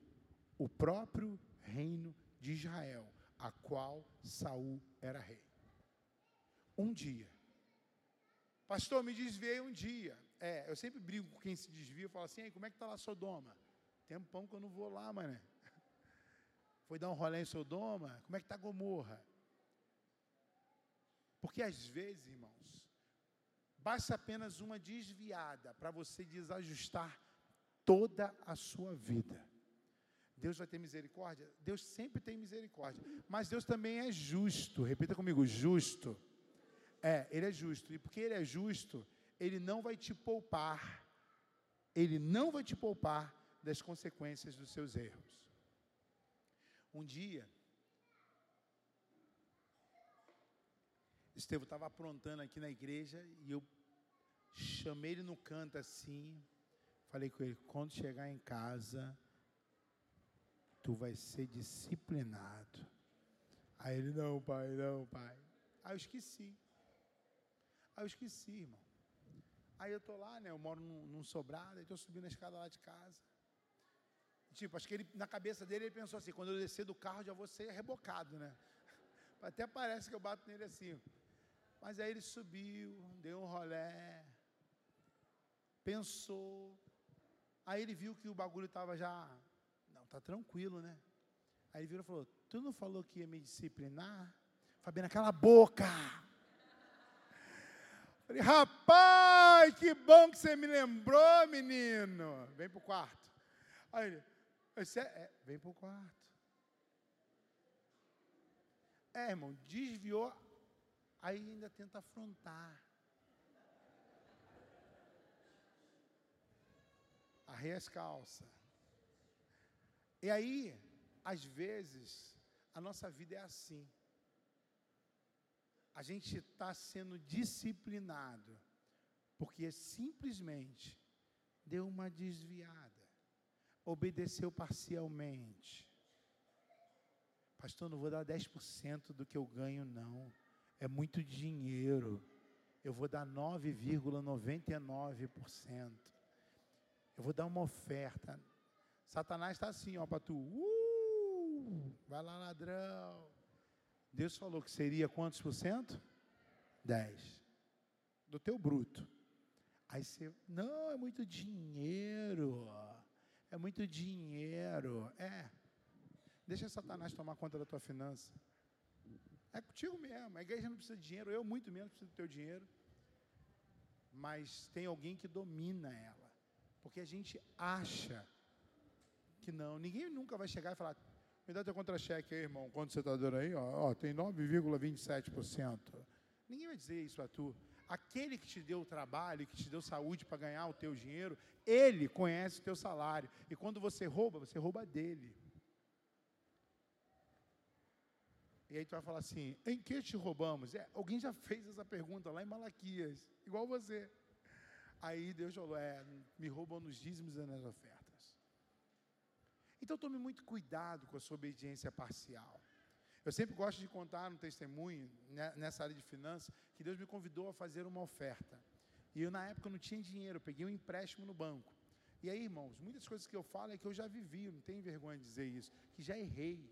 o próprio reino de Israel, a qual Saul era rei. Um dia. Pastor, me desviei um dia. É, eu sempre brigo com quem se desvia, eu falo assim, como é que está lá Sodoma? Tempão que eu não vou lá, mané. Foi dar um rolê em Sodoma? Como é que está Gomorra? Porque às vezes, irmãos, basta apenas uma desviada para você desajustar toda a sua vida. Deus vai ter misericórdia? Deus sempre tem misericórdia. Mas Deus também é justo. Repita comigo: justo. É, Ele é justo. E porque Ele é justo, Ele não vai te poupar. Ele não vai te poupar das consequências dos seus erros. Um dia, Estevão estava aprontando aqui na igreja e eu chamei ele no canto assim. Falei com ele: quando chegar em casa, tu vai ser disciplinado. Aí ele: não, pai, não, pai. Aí eu esqueci. Aí eu esqueci, irmão. Aí eu tô lá, né? Eu moro num, num sobrado, aí estou subindo a escada lá de casa. Tipo, acho que ele, na cabeça dele, ele pensou assim: quando eu descer do carro, já vou ser rebocado, né? Até parece que eu bato nele assim. Mas aí ele subiu, deu um rolé, pensou. Aí ele viu que o bagulho estava já. Não, tá tranquilo, né? Aí ele virou e falou: Tu não falou que ia me disciplinar? Fabiana, cala a boca! Falei, rapaz, que bom que você me lembrou, menino. Vem pro quarto. Aí ele, você é, é, vem pro quarto. É, irmão, desviou aí ainda tenta afrontar. Arreia as calças. E aí, às vezes, a nossa vida é assim. A gente está sendo disciplinado, porque simplesmente deu uma desviada, obedeceu parcialmente. Pastor, não vou dar 10% do que eu ganho, não é muito dinheiro. Eu vou dar 9,99%. Eu vou dar uma oferta. Satanás está assim, ó, para tu. Uh, vai lá, ladrão. Deus falou que seria quantos por cento? 10. Do teu bruto. Aí você, não, é muito dinheiro. É muito dinheiro. É. Deixa Satanás tomar conta da tua finança. É contigo mesmo. A igreja não precisa de dinheiro, eu muito menos preciso do teu dinheiro. Mas tem alguém que domina ela. Porque a gente acha que não. Ninguém nunca vai chegar e falar, me dá teu contra-cheque aí, irmão. Quanto você está dando aí? Ó, ó tem 9,27%. Ninguém vai dizer isso a tu. Aquele que te deu o trabalho, que te deu saúde para ganhar o teu dinheiro, ele conhece o teu salário. E quando você rouba, você rouba dele. E aí tu vai falar assim: em que te roubamos? É, alguém já fez essa pergunta lá em Malaquias, igual você. Aí Deus falou: é, me roubam nos dízimos e nas ofertas. Então tome muito cuidado com a sua obediência parcial. Eu sempre gosto de contar no testemunho, né, nessa área de finanças, que Deus me convidou a fazer uma oferta. E eu, na época, não tinha dinheiro, eu peguei um empréstimo no banco. E aí, irmãos, muitas coisas que eu falo é que eu já vivi, não tenho vergonha de dizer isso, que já errei.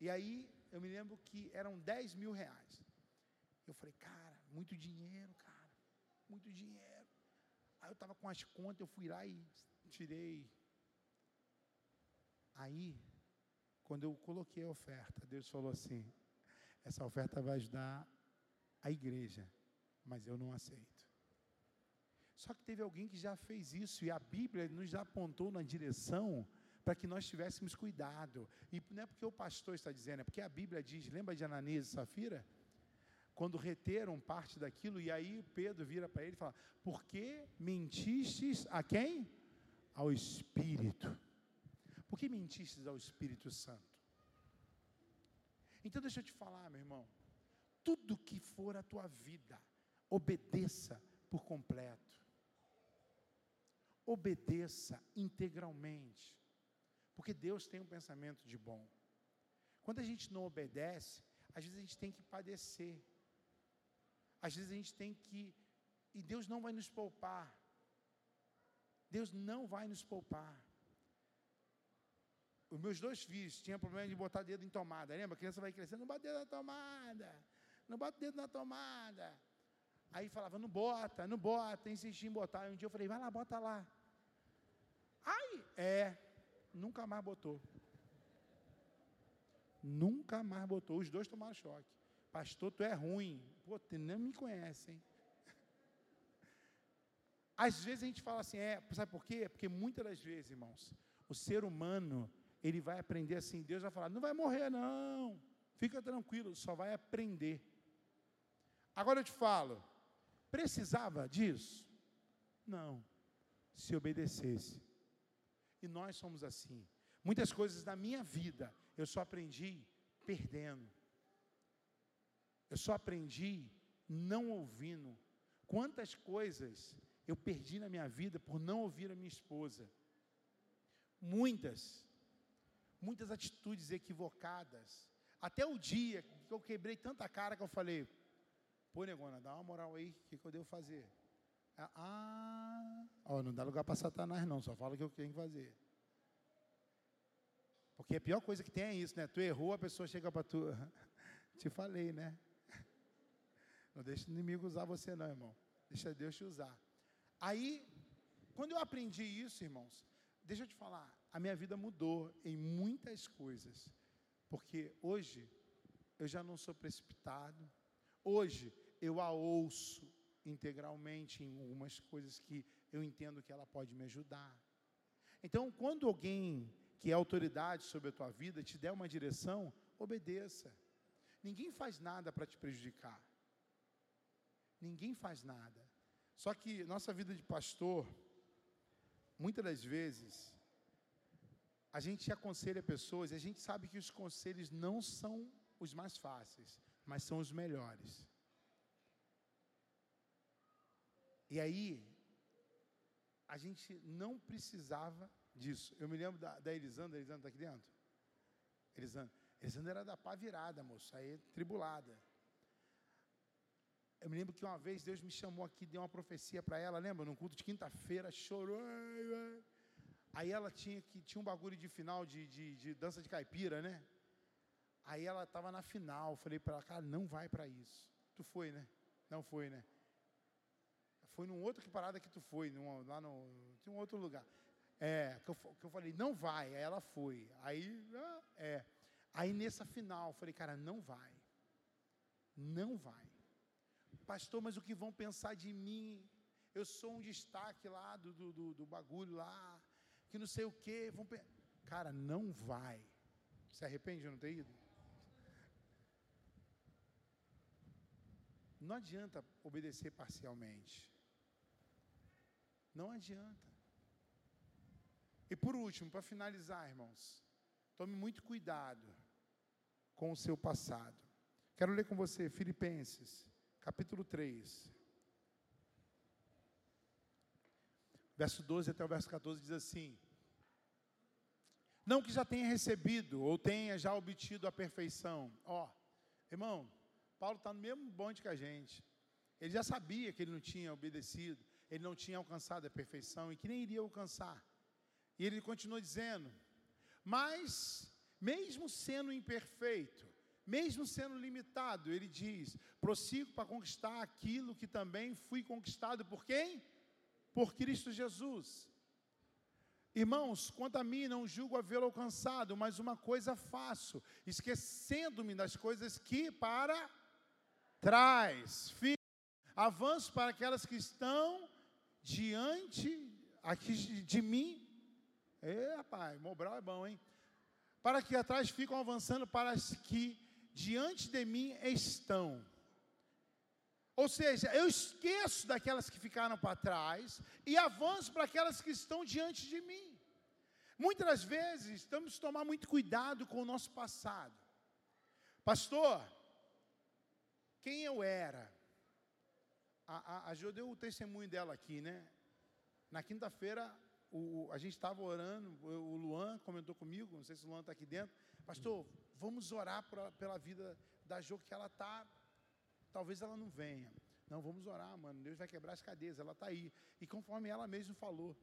E aí, eu me lembro que eram 10 mil reais. Eu falei, cara, muito dinheiro, cara, muito dinheiro. Aí eu estava com as contas, eu fui lá e tirei. Aí, quando eu coloquei a oferta, Deus falou assim: essa oferta vai ajudar a igreja, mas eu não aceito. Só que teve alguém que já fez isso e a Bíblia nos apontou na direção para que nós tivéssemos cuidado. E não é porque o pastor está dizendo, é porque a Bíblia diz, lembra de Ananias e Safira? Quando reteram parte daquilo, e aí Pedro vira para ele e fala: Por que mentistes a quem? Ao Espírito. Por que mentistes ao Espírito Santo? Então deixa eu te falar, meu irmão. Tudo que for a tua vida, obedeça por completo. Obedeça integralmente. Porque Deus tem um pensamento de bom. Quando a gente não obedece, às vezes a gente tem que padecer. Às vezes a gente tem que. E Deus não vai nos poupar. Deus não vai nos poupar. Os meus dois filhos tinham problema de botar dedo em tomada. Lembra? A criança vai crescendo, não bota dedo na tomada. Não bota dedo na tomada. Aí falava, não bota, não bota, insistia em botar. E um dia eu falei, vai lá, bota lá. Ai, é, nunca mais botou. Nunca mais botou. Os dois tomaram choque. Pastor, tu é ruim. Pô, tu não me conhece, hein? Às vezes a gente fala assim, é, sabe por quê? Porque muitas das vezes, irmãos, o ser humano, ele vai aprender assim, Deus vai falar, não vai morrer não, fica tranquilo, só vai aprender. Agora eu te falo, precisava disso? Não, se obedecesse. E nós somos assim. Muitas coisas da minha vida eu só aprendi perdendo. Eu só aprendi não ouvindo. Quantas coisas eu perdi na minha vida por não ouvir a minha esposa? Muitas. Muitas atitudes equivocadas. Até o dia que eu quebrei tanta cara que eu falei: pô, negona, dá uma moral aí, o que, que eu devo fazer? Ah, ó, não dá lugar para Satanás, não, só fala o que eu tenho que fazer. Porque a pior coisa que tem é isso, né? Tu errou, a pessoa chega para tu. Te falei, né? Não deixa o inimigo usar você, não, irmão. Deixa Deus te usar. Aí, quando eu aprendi isso, irmãos, deixa eu te falar, a minha vida mudou em muitas coisas. Porque hoje eu já não sou precipitado. Hoje eu a ouço integralmente em algumas coisas que eu entendo que ela pode me ajudar. Então, quando alguém que é autoridade sobre a tua vida te der uma direção, obedeça. Ninguém faz nada para te prejudicar. Ninguém faz nada. Só que nossa vida de pastor, muitas das vezes, a gente aconselha pessoas a gente sabe que os conselhos não são os mais fáceis, mas são os melhores. E aí, a gente não precisava disso. Eu me lembro da, da Elisandra, Elisandra está aqui dentro? Elisandra. Elisandra era da pá virada, moço, aí tribulada. Eu me lembro que uma vez Deus me chamou aqui, deu uma profecia para ela, lembra? Num culto de quinta-feira, chorou. Aí ela tinha que tinha um bagulho de final de, de, de dança de caipira, né? Aí ela estava na final, falei para ela, cara, não vai para isso. Tu foi, né? Não foi, né? Foi num outro que parada que tu foi, num, lá no. Tinha um outro lugar. É, que eu, que eu falei, não vai. Aí ela foi. Aí, ah, é. Aí nessa final, eu falei, cara, não vai. Não vai. Pastor, mas o que vão pensar de mim? Eu sou um destaque lá do, do, do, do bagulho lá, que não sei o quê. Vão Cara, não vai. Se arrepende de não ter ido? Não adianta obedecer parcialmente. Não adianta. E por último, para finalizar, irmãos, tome muito cuidado com o seu passado. Quero ler com você Filipenses, capítulo 3. Verso 12 até o verso 14 diz assim: Não que já tenha recebido ou tenha já obtido a perfeição. Ó, irmão, Paulo está no mesmo bonde que a gente. Ele já sabia que ele não tinha obedecido, ele não tinha alcançado a perfeição e que nem iria alcançar. E ele continua dizendo: Mas, mesmo sendo imperfeito, mesmo sendo limitado, ele diz: prossigo para conquistar aquilo que também fui conquistado por quem? Por Cristo Jesus. Irmãos, quanto a mim, não julgo havê-lo alcançado, mas uma coisa faço, esquecendo-me das coisas que para trás, fico, avanço para aquelas que estão diante aqui de mim. É, rapaz, Mobral é bom, hein? Para que atrás ficam avançando para as que diante de mim estão. Ou seja, eu esqueço daquelas que ficaram para trás e avanço para aquelas que estão diante de mim. Muitas vezes temos que tomar muito cuidado com o nosso passado. Pastor, quem eu era? A, a, a Jo deu o testemunho dela aqui, né? Na quinta-feira, a gente estava orando, o Luan comentou comigo, não sei se o Luan está aqui dentro. Pastor, vamos orar pra, pela vida da Jo, que ela está, talvez ela não venha. Não, vamos orar, mano. Deus vai quebrar as cadeias, ela está aí. E conforme ela mesma falou,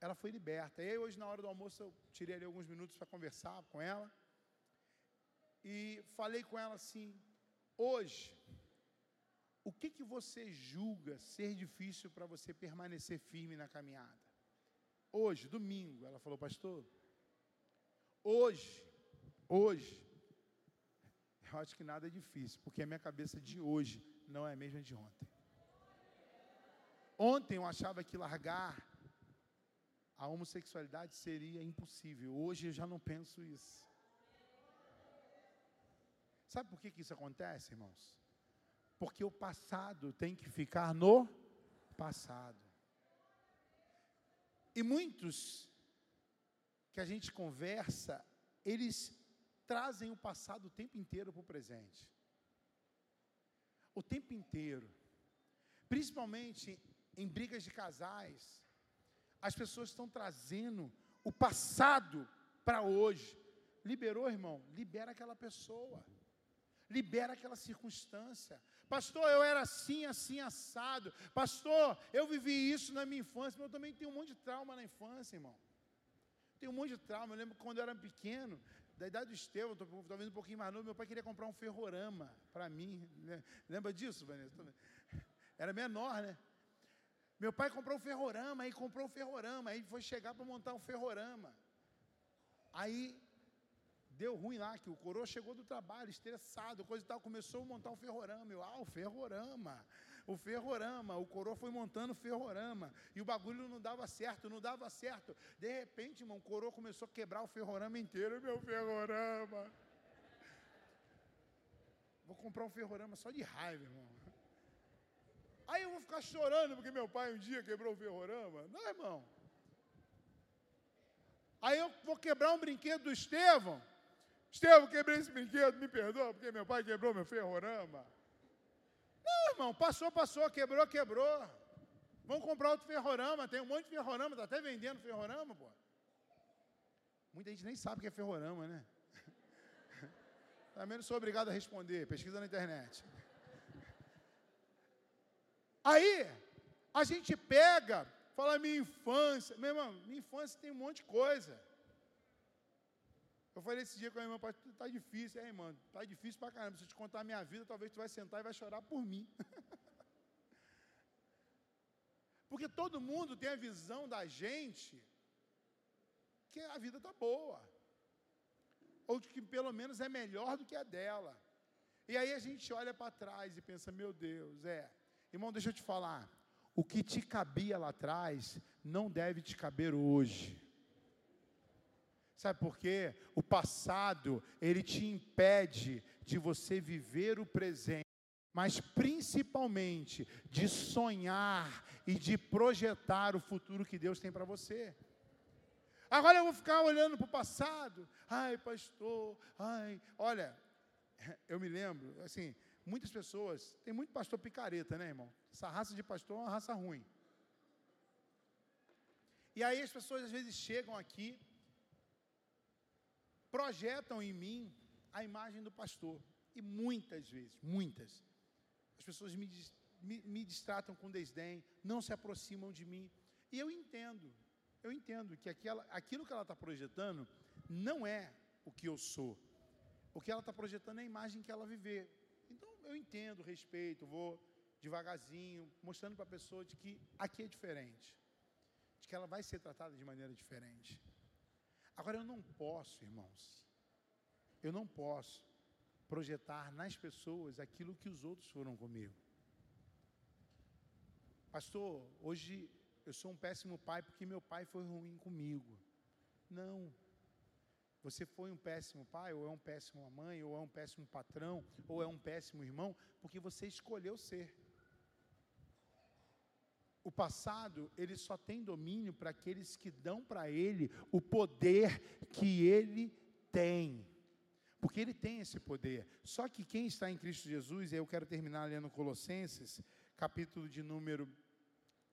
ela foi liberta. E aí, hoje, na hora do almoço, eu tirei ali alguns minutos para conversar com ela. E falei com ela assim: hoje, o que, que você julga ser difícil para você permanecer firme na caminhada? Hoje, domingo, ela falou, pastor, hoje, hoje, eu acho que nada é difícil, porque a minha cabeça de hoje não é a mesma de ontem. Ontem eu achava que largar a homossexualidade seria impossível, hoje eu já não penso isso. Sabe por que, que isso acontece, irmãos? Porque o passado tem que ficar no passado. E muitos que a gente conversa, eles trazem o passado o tempo inteiro para o presente. O tempo inteiro. Principalmente em brigas de casais, as pessoas estão trazendo o passado para hoje. Liberou, irmão? Libera aquela pessoa libera aquela circunstância. Pastor, eu era assim, assim, assado. Pastor, eu vivi isso na minha infância, mas eu também tenho um monte de trauma na infância, irmão. Tenho um monte de trauma. Eu lembro quando eu era pequeno, da idade do Estevão, talvez um pouquinho mais novo, meu pai queria comprar um ferrorama para mim. Né? Lembra disso, Vanessa? Era menor, né? Meu pai comprou um ferrorama, aí comprou um ferrorama, aí foi chegar para montar um ferrorama. Aí Deu ruim lá, que o coroa chegou do trabalho, estressado, coisa e tal, começou a montar o ferrorama. Eu, ah, o ferrorama, o ferrorama. O coroa foi montando o ferrorama. E o bagulho não dava certo, não dava certo. De repente, irmão, o coroa começou a quebrar o ferrorama inteiro. Meu ferrorama. Vou comprar um ferrorama só de raiva, irmão. Aí eu vou ficar chorando porque meu pai um dia quebrou o ferrorama. Não, irmão. Aí eu vou quebrar um brinquedo do Estevão. Estevão, quebrei esse brinquedo, me perdoa, porque meu pai quebrou meu ferrorama. Irmão, passou, passou, quebrou, quebrou. Vamos comprar outro ferrorama, tem um monte de ferrorama, está até vendendo ferrorama, pô. Muita gente nem sabe o que é ferrorama, né? Também não sou obrigado a responder, pesquisa na internet. Aí, a gente pega, fala minha infância. Meu irmão, minha infância tem um monte de coisa. Eu falei esse dia com a irmã, pastor, tá difícil, é, irmã, tá difícil pra caramba. Se eu te contar a minha vida, talvez tu vai sentar e vai chorar por mim. Porque todo mundo tem a visão da gente que a vida tá boa. Ou que pelo menos é melhor do que a dela. E aí a gente olha para trás e pensa, meu Deus, é. Irmão, deixa eu te falar. O que te cabia lá atrás não deve te caber hoje. Sabe por quê? O passado, ele te impede de você viver o presente, mas principalmente de sonhar e de projetar o futuro que Deus tem para você. Agora eu vou ficar olhando para o passado. Ai, pastor, ai, olha, eu me lembro, assim, muitas pessoas, tem muito pastor picareta, né, irmão? Essa raça de pastor é uma raça ruim. E aí as pessoas às vezes chegam aqui projetam em mim a imagem do pastor. E muitas vezes, muitas, as pessoas me, me, me distratam com desdém, não se aproximam de mim. E eu entendo, eu entendo que aquela, aquilo que ela está projetando não é o que eu sou. O que ela está projetando é a imagem que ela viver. Então eu entendo, respeito, vou devagarzinho, mostrando para a pessoa de que aqui é diferente, de que ela vai ser tratada de maneira diferente. Agora eu não posso, irmãos, eu não posso projetar nas pessoas aquilo que os outros foram comigo. Pastor, hoje eu sou um péssimo pai porque meu pai foi ruim comigo. Não. Você foi um péssimo pai, ou é um péssimo mãe, ou é um péssimo patrão, ou é um péssimo irmão, porque você escolheu ser. O passado, ele só tem domínio para aqueles que dão para ele o poder que ele tem. Porque ele tem esse poder. Só que quem está em Cristo Jesus, e eu quero terminar lendo Colossenses, capítulo de número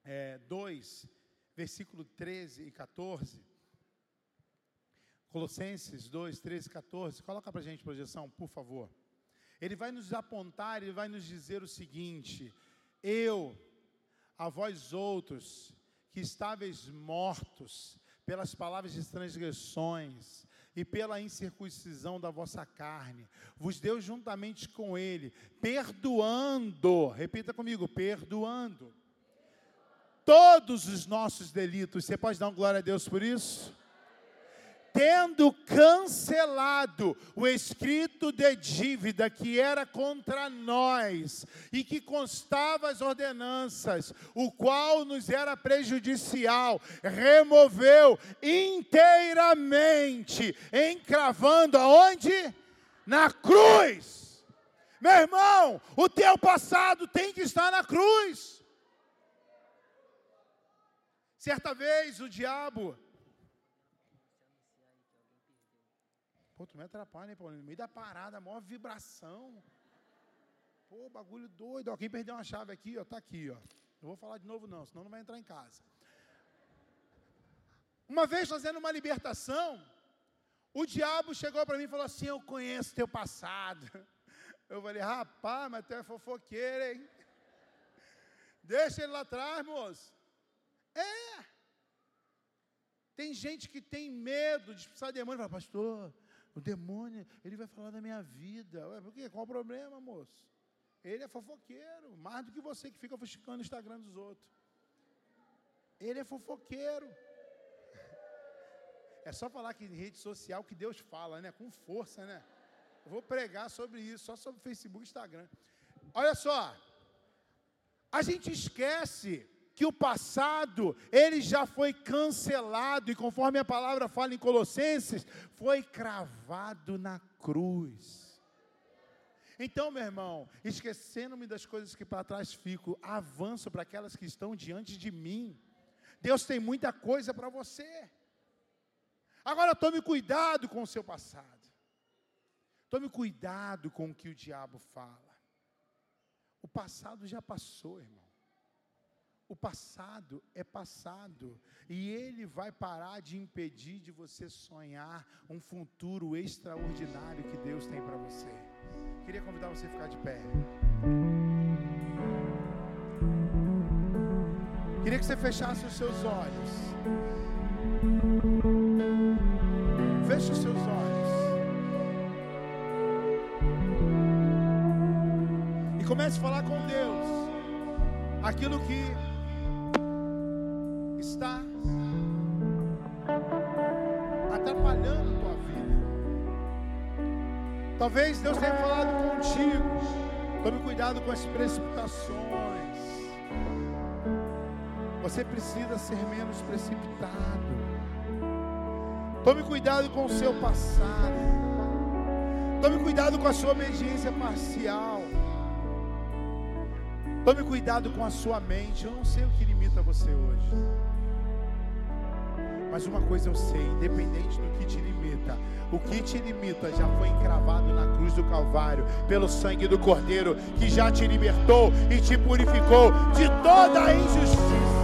é, 2, versículo 13 e 14. Colossenses 2, 13 e 14. Coloca para a gente projeção, por favor. Ele vai nos apontar, ele vai nos dizer o seguinte: Eu, a vós outros, que estáveis mortos pelas palavras de transgressões e pela incircuncisão da vossa carne, vos deu juntamente com ele, perdoando, repita comigo, perdoando todos os nossos delitos. Você pode dar uma glória a Deus por isso? Tendo cancelado o escrito de dívida que era contra nós e que constava as ordenanças, o qual nos era prejudicial, removeu inteiramente, encravando aonde? Na cruz. Meu irmão, o teu passado tem que estar na cruz. Certa vez o diabo. Pô, tu me atrapalha, hein, Paulinho? No meio da parada, a maior vibração. Pô, bagulho doido. Ó, quem perdeu uma chave aqui, ó, tá aqui, ó. Não vou falar de novo, não, senão não vai entrar em casa. Uma vez fazendo uma libertação, o diabo chegou para mim e falou assim: Eu conheço teu passado. Eu falei, rapaz, mas tu é fofoqueiro, hein? Deixa ele lá atrás, moço. É. Tem gente que tem medo de expulsar demônio. Fala, pastor, o demônio, ele vai falar da minha vida. Ué, por quê? Qual o problema, moço? Ele é fofoqueiro, mais do que você que fica fuxicando o Instagram dos outros. Ele é fofoqueiro. É só falar que em rede social que Deus fala, né? Com força, né? Eu vou pregar sobre isso, só sobre Facebook e Instagram. Olha só. A gente esquece que o passado, ele já foi cancelado, e conforme a palavra fala em Colossenses, foi cravado na cruz. Então, meu irmão, esquecendo-me das coisas que para trás fico, avanço para aquelas que estão diante de mim. Deus tem muita coisa para você. Agora tome cuidado com o seu passado. Tome cuidado com o que o diabo fala. O passado já passou, irmão. O passado é passado e ele vai parar de impedir de você sonhar um futuro extraordinário que Deus tem para você. Queria convidar você a ficar de pé. Queria que você fechasse os seus olhos. Feche os seus olhos. E comece a falar com Deus aquilo que está atrapalhando a tua vida. Talvez Deus tenha falado contigo. Tome cuidado com as precipitações. Você precisa ser menos precipitado. Tome cuidado com o seu passado. Tome cuidado com a sua obediência parcial. Tome cuidado com a sua mente. Eu não sei o que limita você hoje. Mas uma coisa eu sei, independente do que te limita, o que te limita já foi encravado na cruz do Calvário, pelo sangue do Cordeiro, que já te libertou e te purificou de toda a injustiça.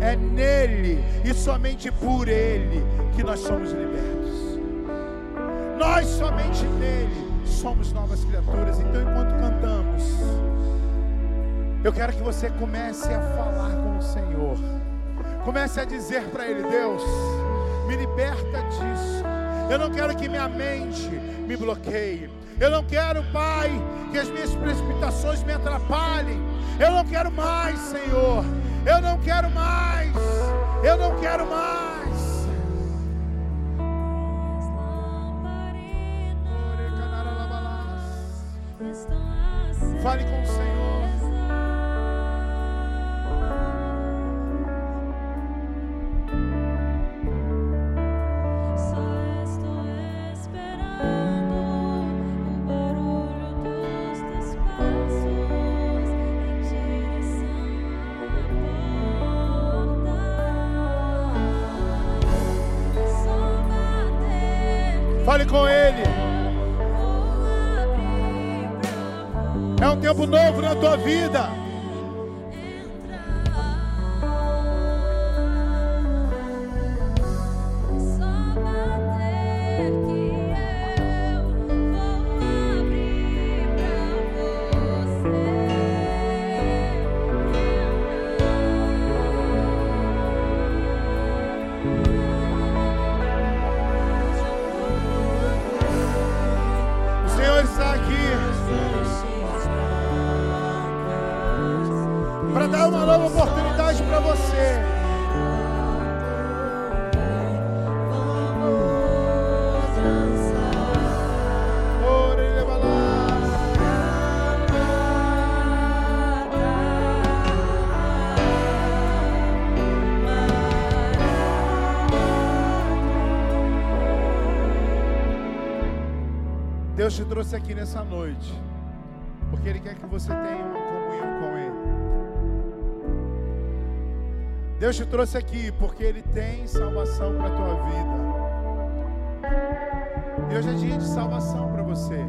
É nele e somente por ele que nós somos libertos. Nós somente nele somos novas criaturas. Então, enquanto cantamos, eu quero que você comece a falar com o Senhor. Comece a dizer para Ele: Deus, me liberta disso. Eu não quero que minha mente me bloqueie. Eu não quero, Pai, que as minhas precipitações me atrapalhem. Eu não quero mais, Senhor. Eu não quero mais. Eu não quero mais. Fale com o Senhor. Tua vida. Deus te trouxe aqui nessa noite, porque Ele quer que você tenha uma comunhão com Ele. Deus te trouxe aqui porque Ele tem salvação para a tua vida. E hoje é dia de salvação para você.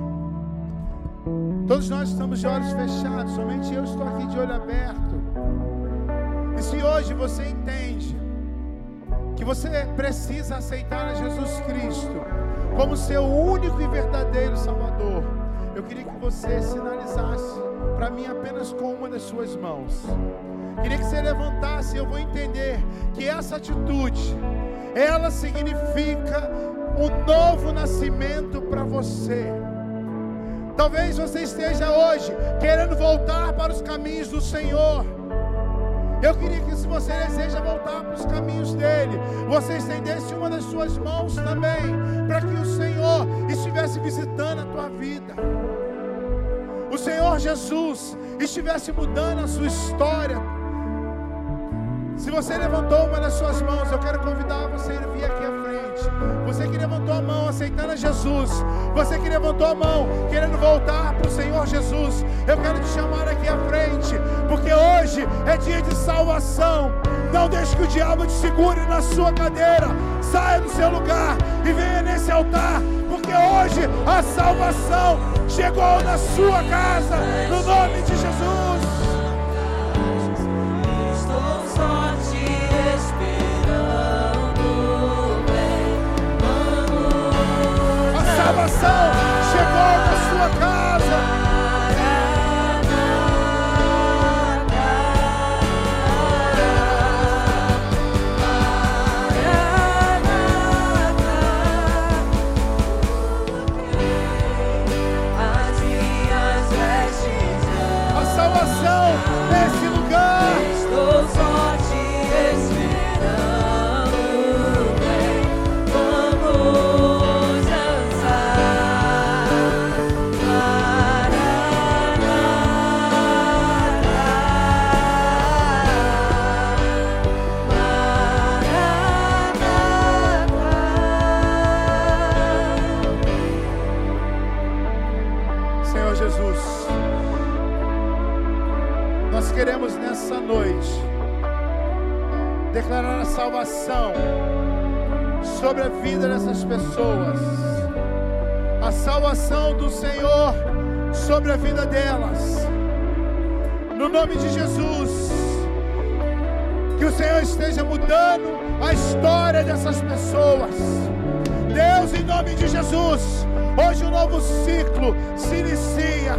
Todos nós estamos de olhos fechados, somente eu estou aqui de olho aberto. E se hoje você entende que você precisa aceitar a Jesus Cristo como seu único e verdadeiro Salvador, eu queria que você sinalizasse para mim apenas com uma das suas mãos. Queria que você levantasse, eu vou entender que essa atitude, ela significa um novo nascimento para você. Talvez você esteja hoje querendo voltar para os caminhos do Senhor. Eu queria que se você deseja voltar para os caminhos dele, você estendesse uma das suas mãos também, para que o Senhor estivesse visitando a tua vida. O Senhor Jesus estivesse mudando a sua história. Se você levantou uma das suas mãos, eu quero convidar você a vir aqui aceitando a Jesus, você que levantou a mão querendo voltar para o Senhor Jesus, eu quero te chamar aqui à frente, porque hoje é dia de salvação. Não deixe que o diabo te segure na sua cadeira. Saia do seu lugar e venha nesse altar, porque hoje a salvação chegou na sua casa, no nome de Jesus. Salvação chegou na sua casa. declarar a salvação sobre a vida dessas pessoas, a salvação do Senhor sobre a vida delas, no nome de Jesus. Que o Senhor esteja mudando a história dessas pessoas. Deus, em nome de Jesus, hoje um novo ciclo se inicia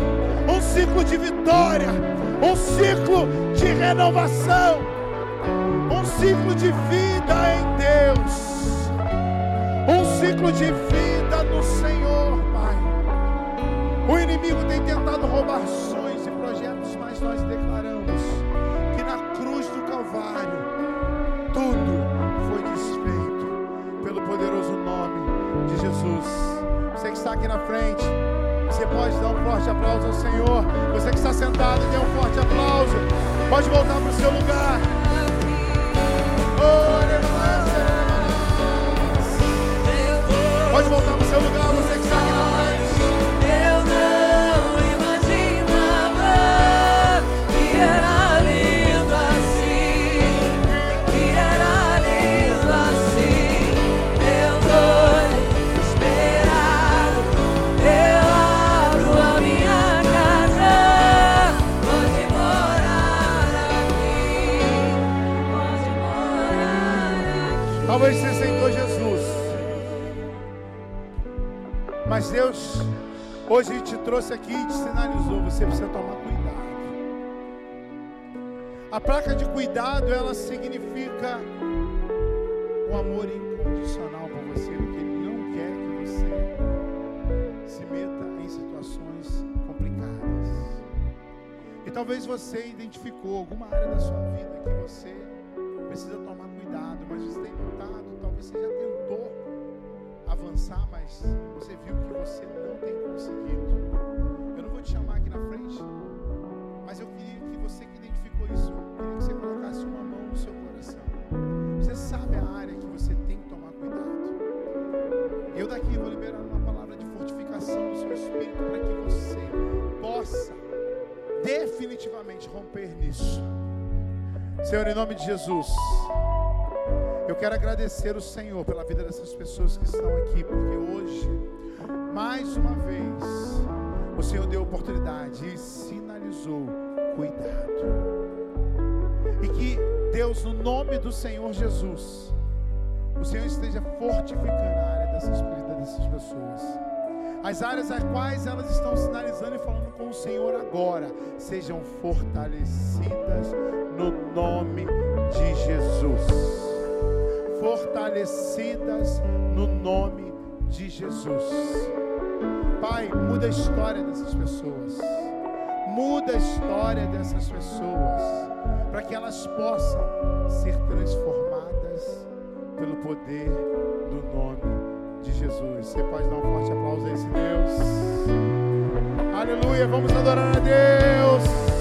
um ciclo de vitória um ciclo de renovação, um ciclo de vida em Deus, um ciclo de vida no Senhor, Pai. O inimigo tem tentado roubar sonhos e projetos, mas nós declaramos que na cruz do Calvário tudo foi desfeito pelo poderoso nome de Jesus. Você que está aqui na frente, pode dar um forte aplauso ao Senhor. Você que está sentado, dê um forte aplauso. Pode voltar para o seu lugar. Trouxe aqui e te sinalizou: você precisa tomar cuidado. A placa de cuidado, ela significa o amor incondicional por você, porque Ele não quer que você se meta em situações complicadas. E talvez você identificou alguma área da sua vida que você precisa tomar cuidado, mas você tem notado, talvez você já tentou avançar, mas você viu que você não tem conseguido. Eu não vou te chamar aqui na frente, mas eu queria que você que identificou isso, eu queria que você colocasse uma mão no seu coração. Você sabe a área que você tem que tomar cuidado. Eu daqui vou liberar uma palavra de fortificação do seu espírito para que você possa definitivamente romper nisso. Senhor, em nome de Jesus, eu quero agradecer o Senhor pela vida dessas pessoas que estão aqui, porque hoje, mais uma vez, o Senhor deu oportunidade e sinalizou cuidado. E que Deus, no nome do Senhor Jesus, o Senhor esteja fortificando a área dessas dessas pessoas. As áreas às quais elas estão sinalizando e falando com o Senhor agora, sejam fortalecidas no nome de Jesus. Fortalecidas no nome de Jesus. Pai, muda a história dessas pessoas. Muda a história dessas pessoas. Para que elas possam ser transformadas pelo poder do nome de Jesus. Você pode dar um forte aplauso a esse Deus. Aleluia, vamos adorar a Deus.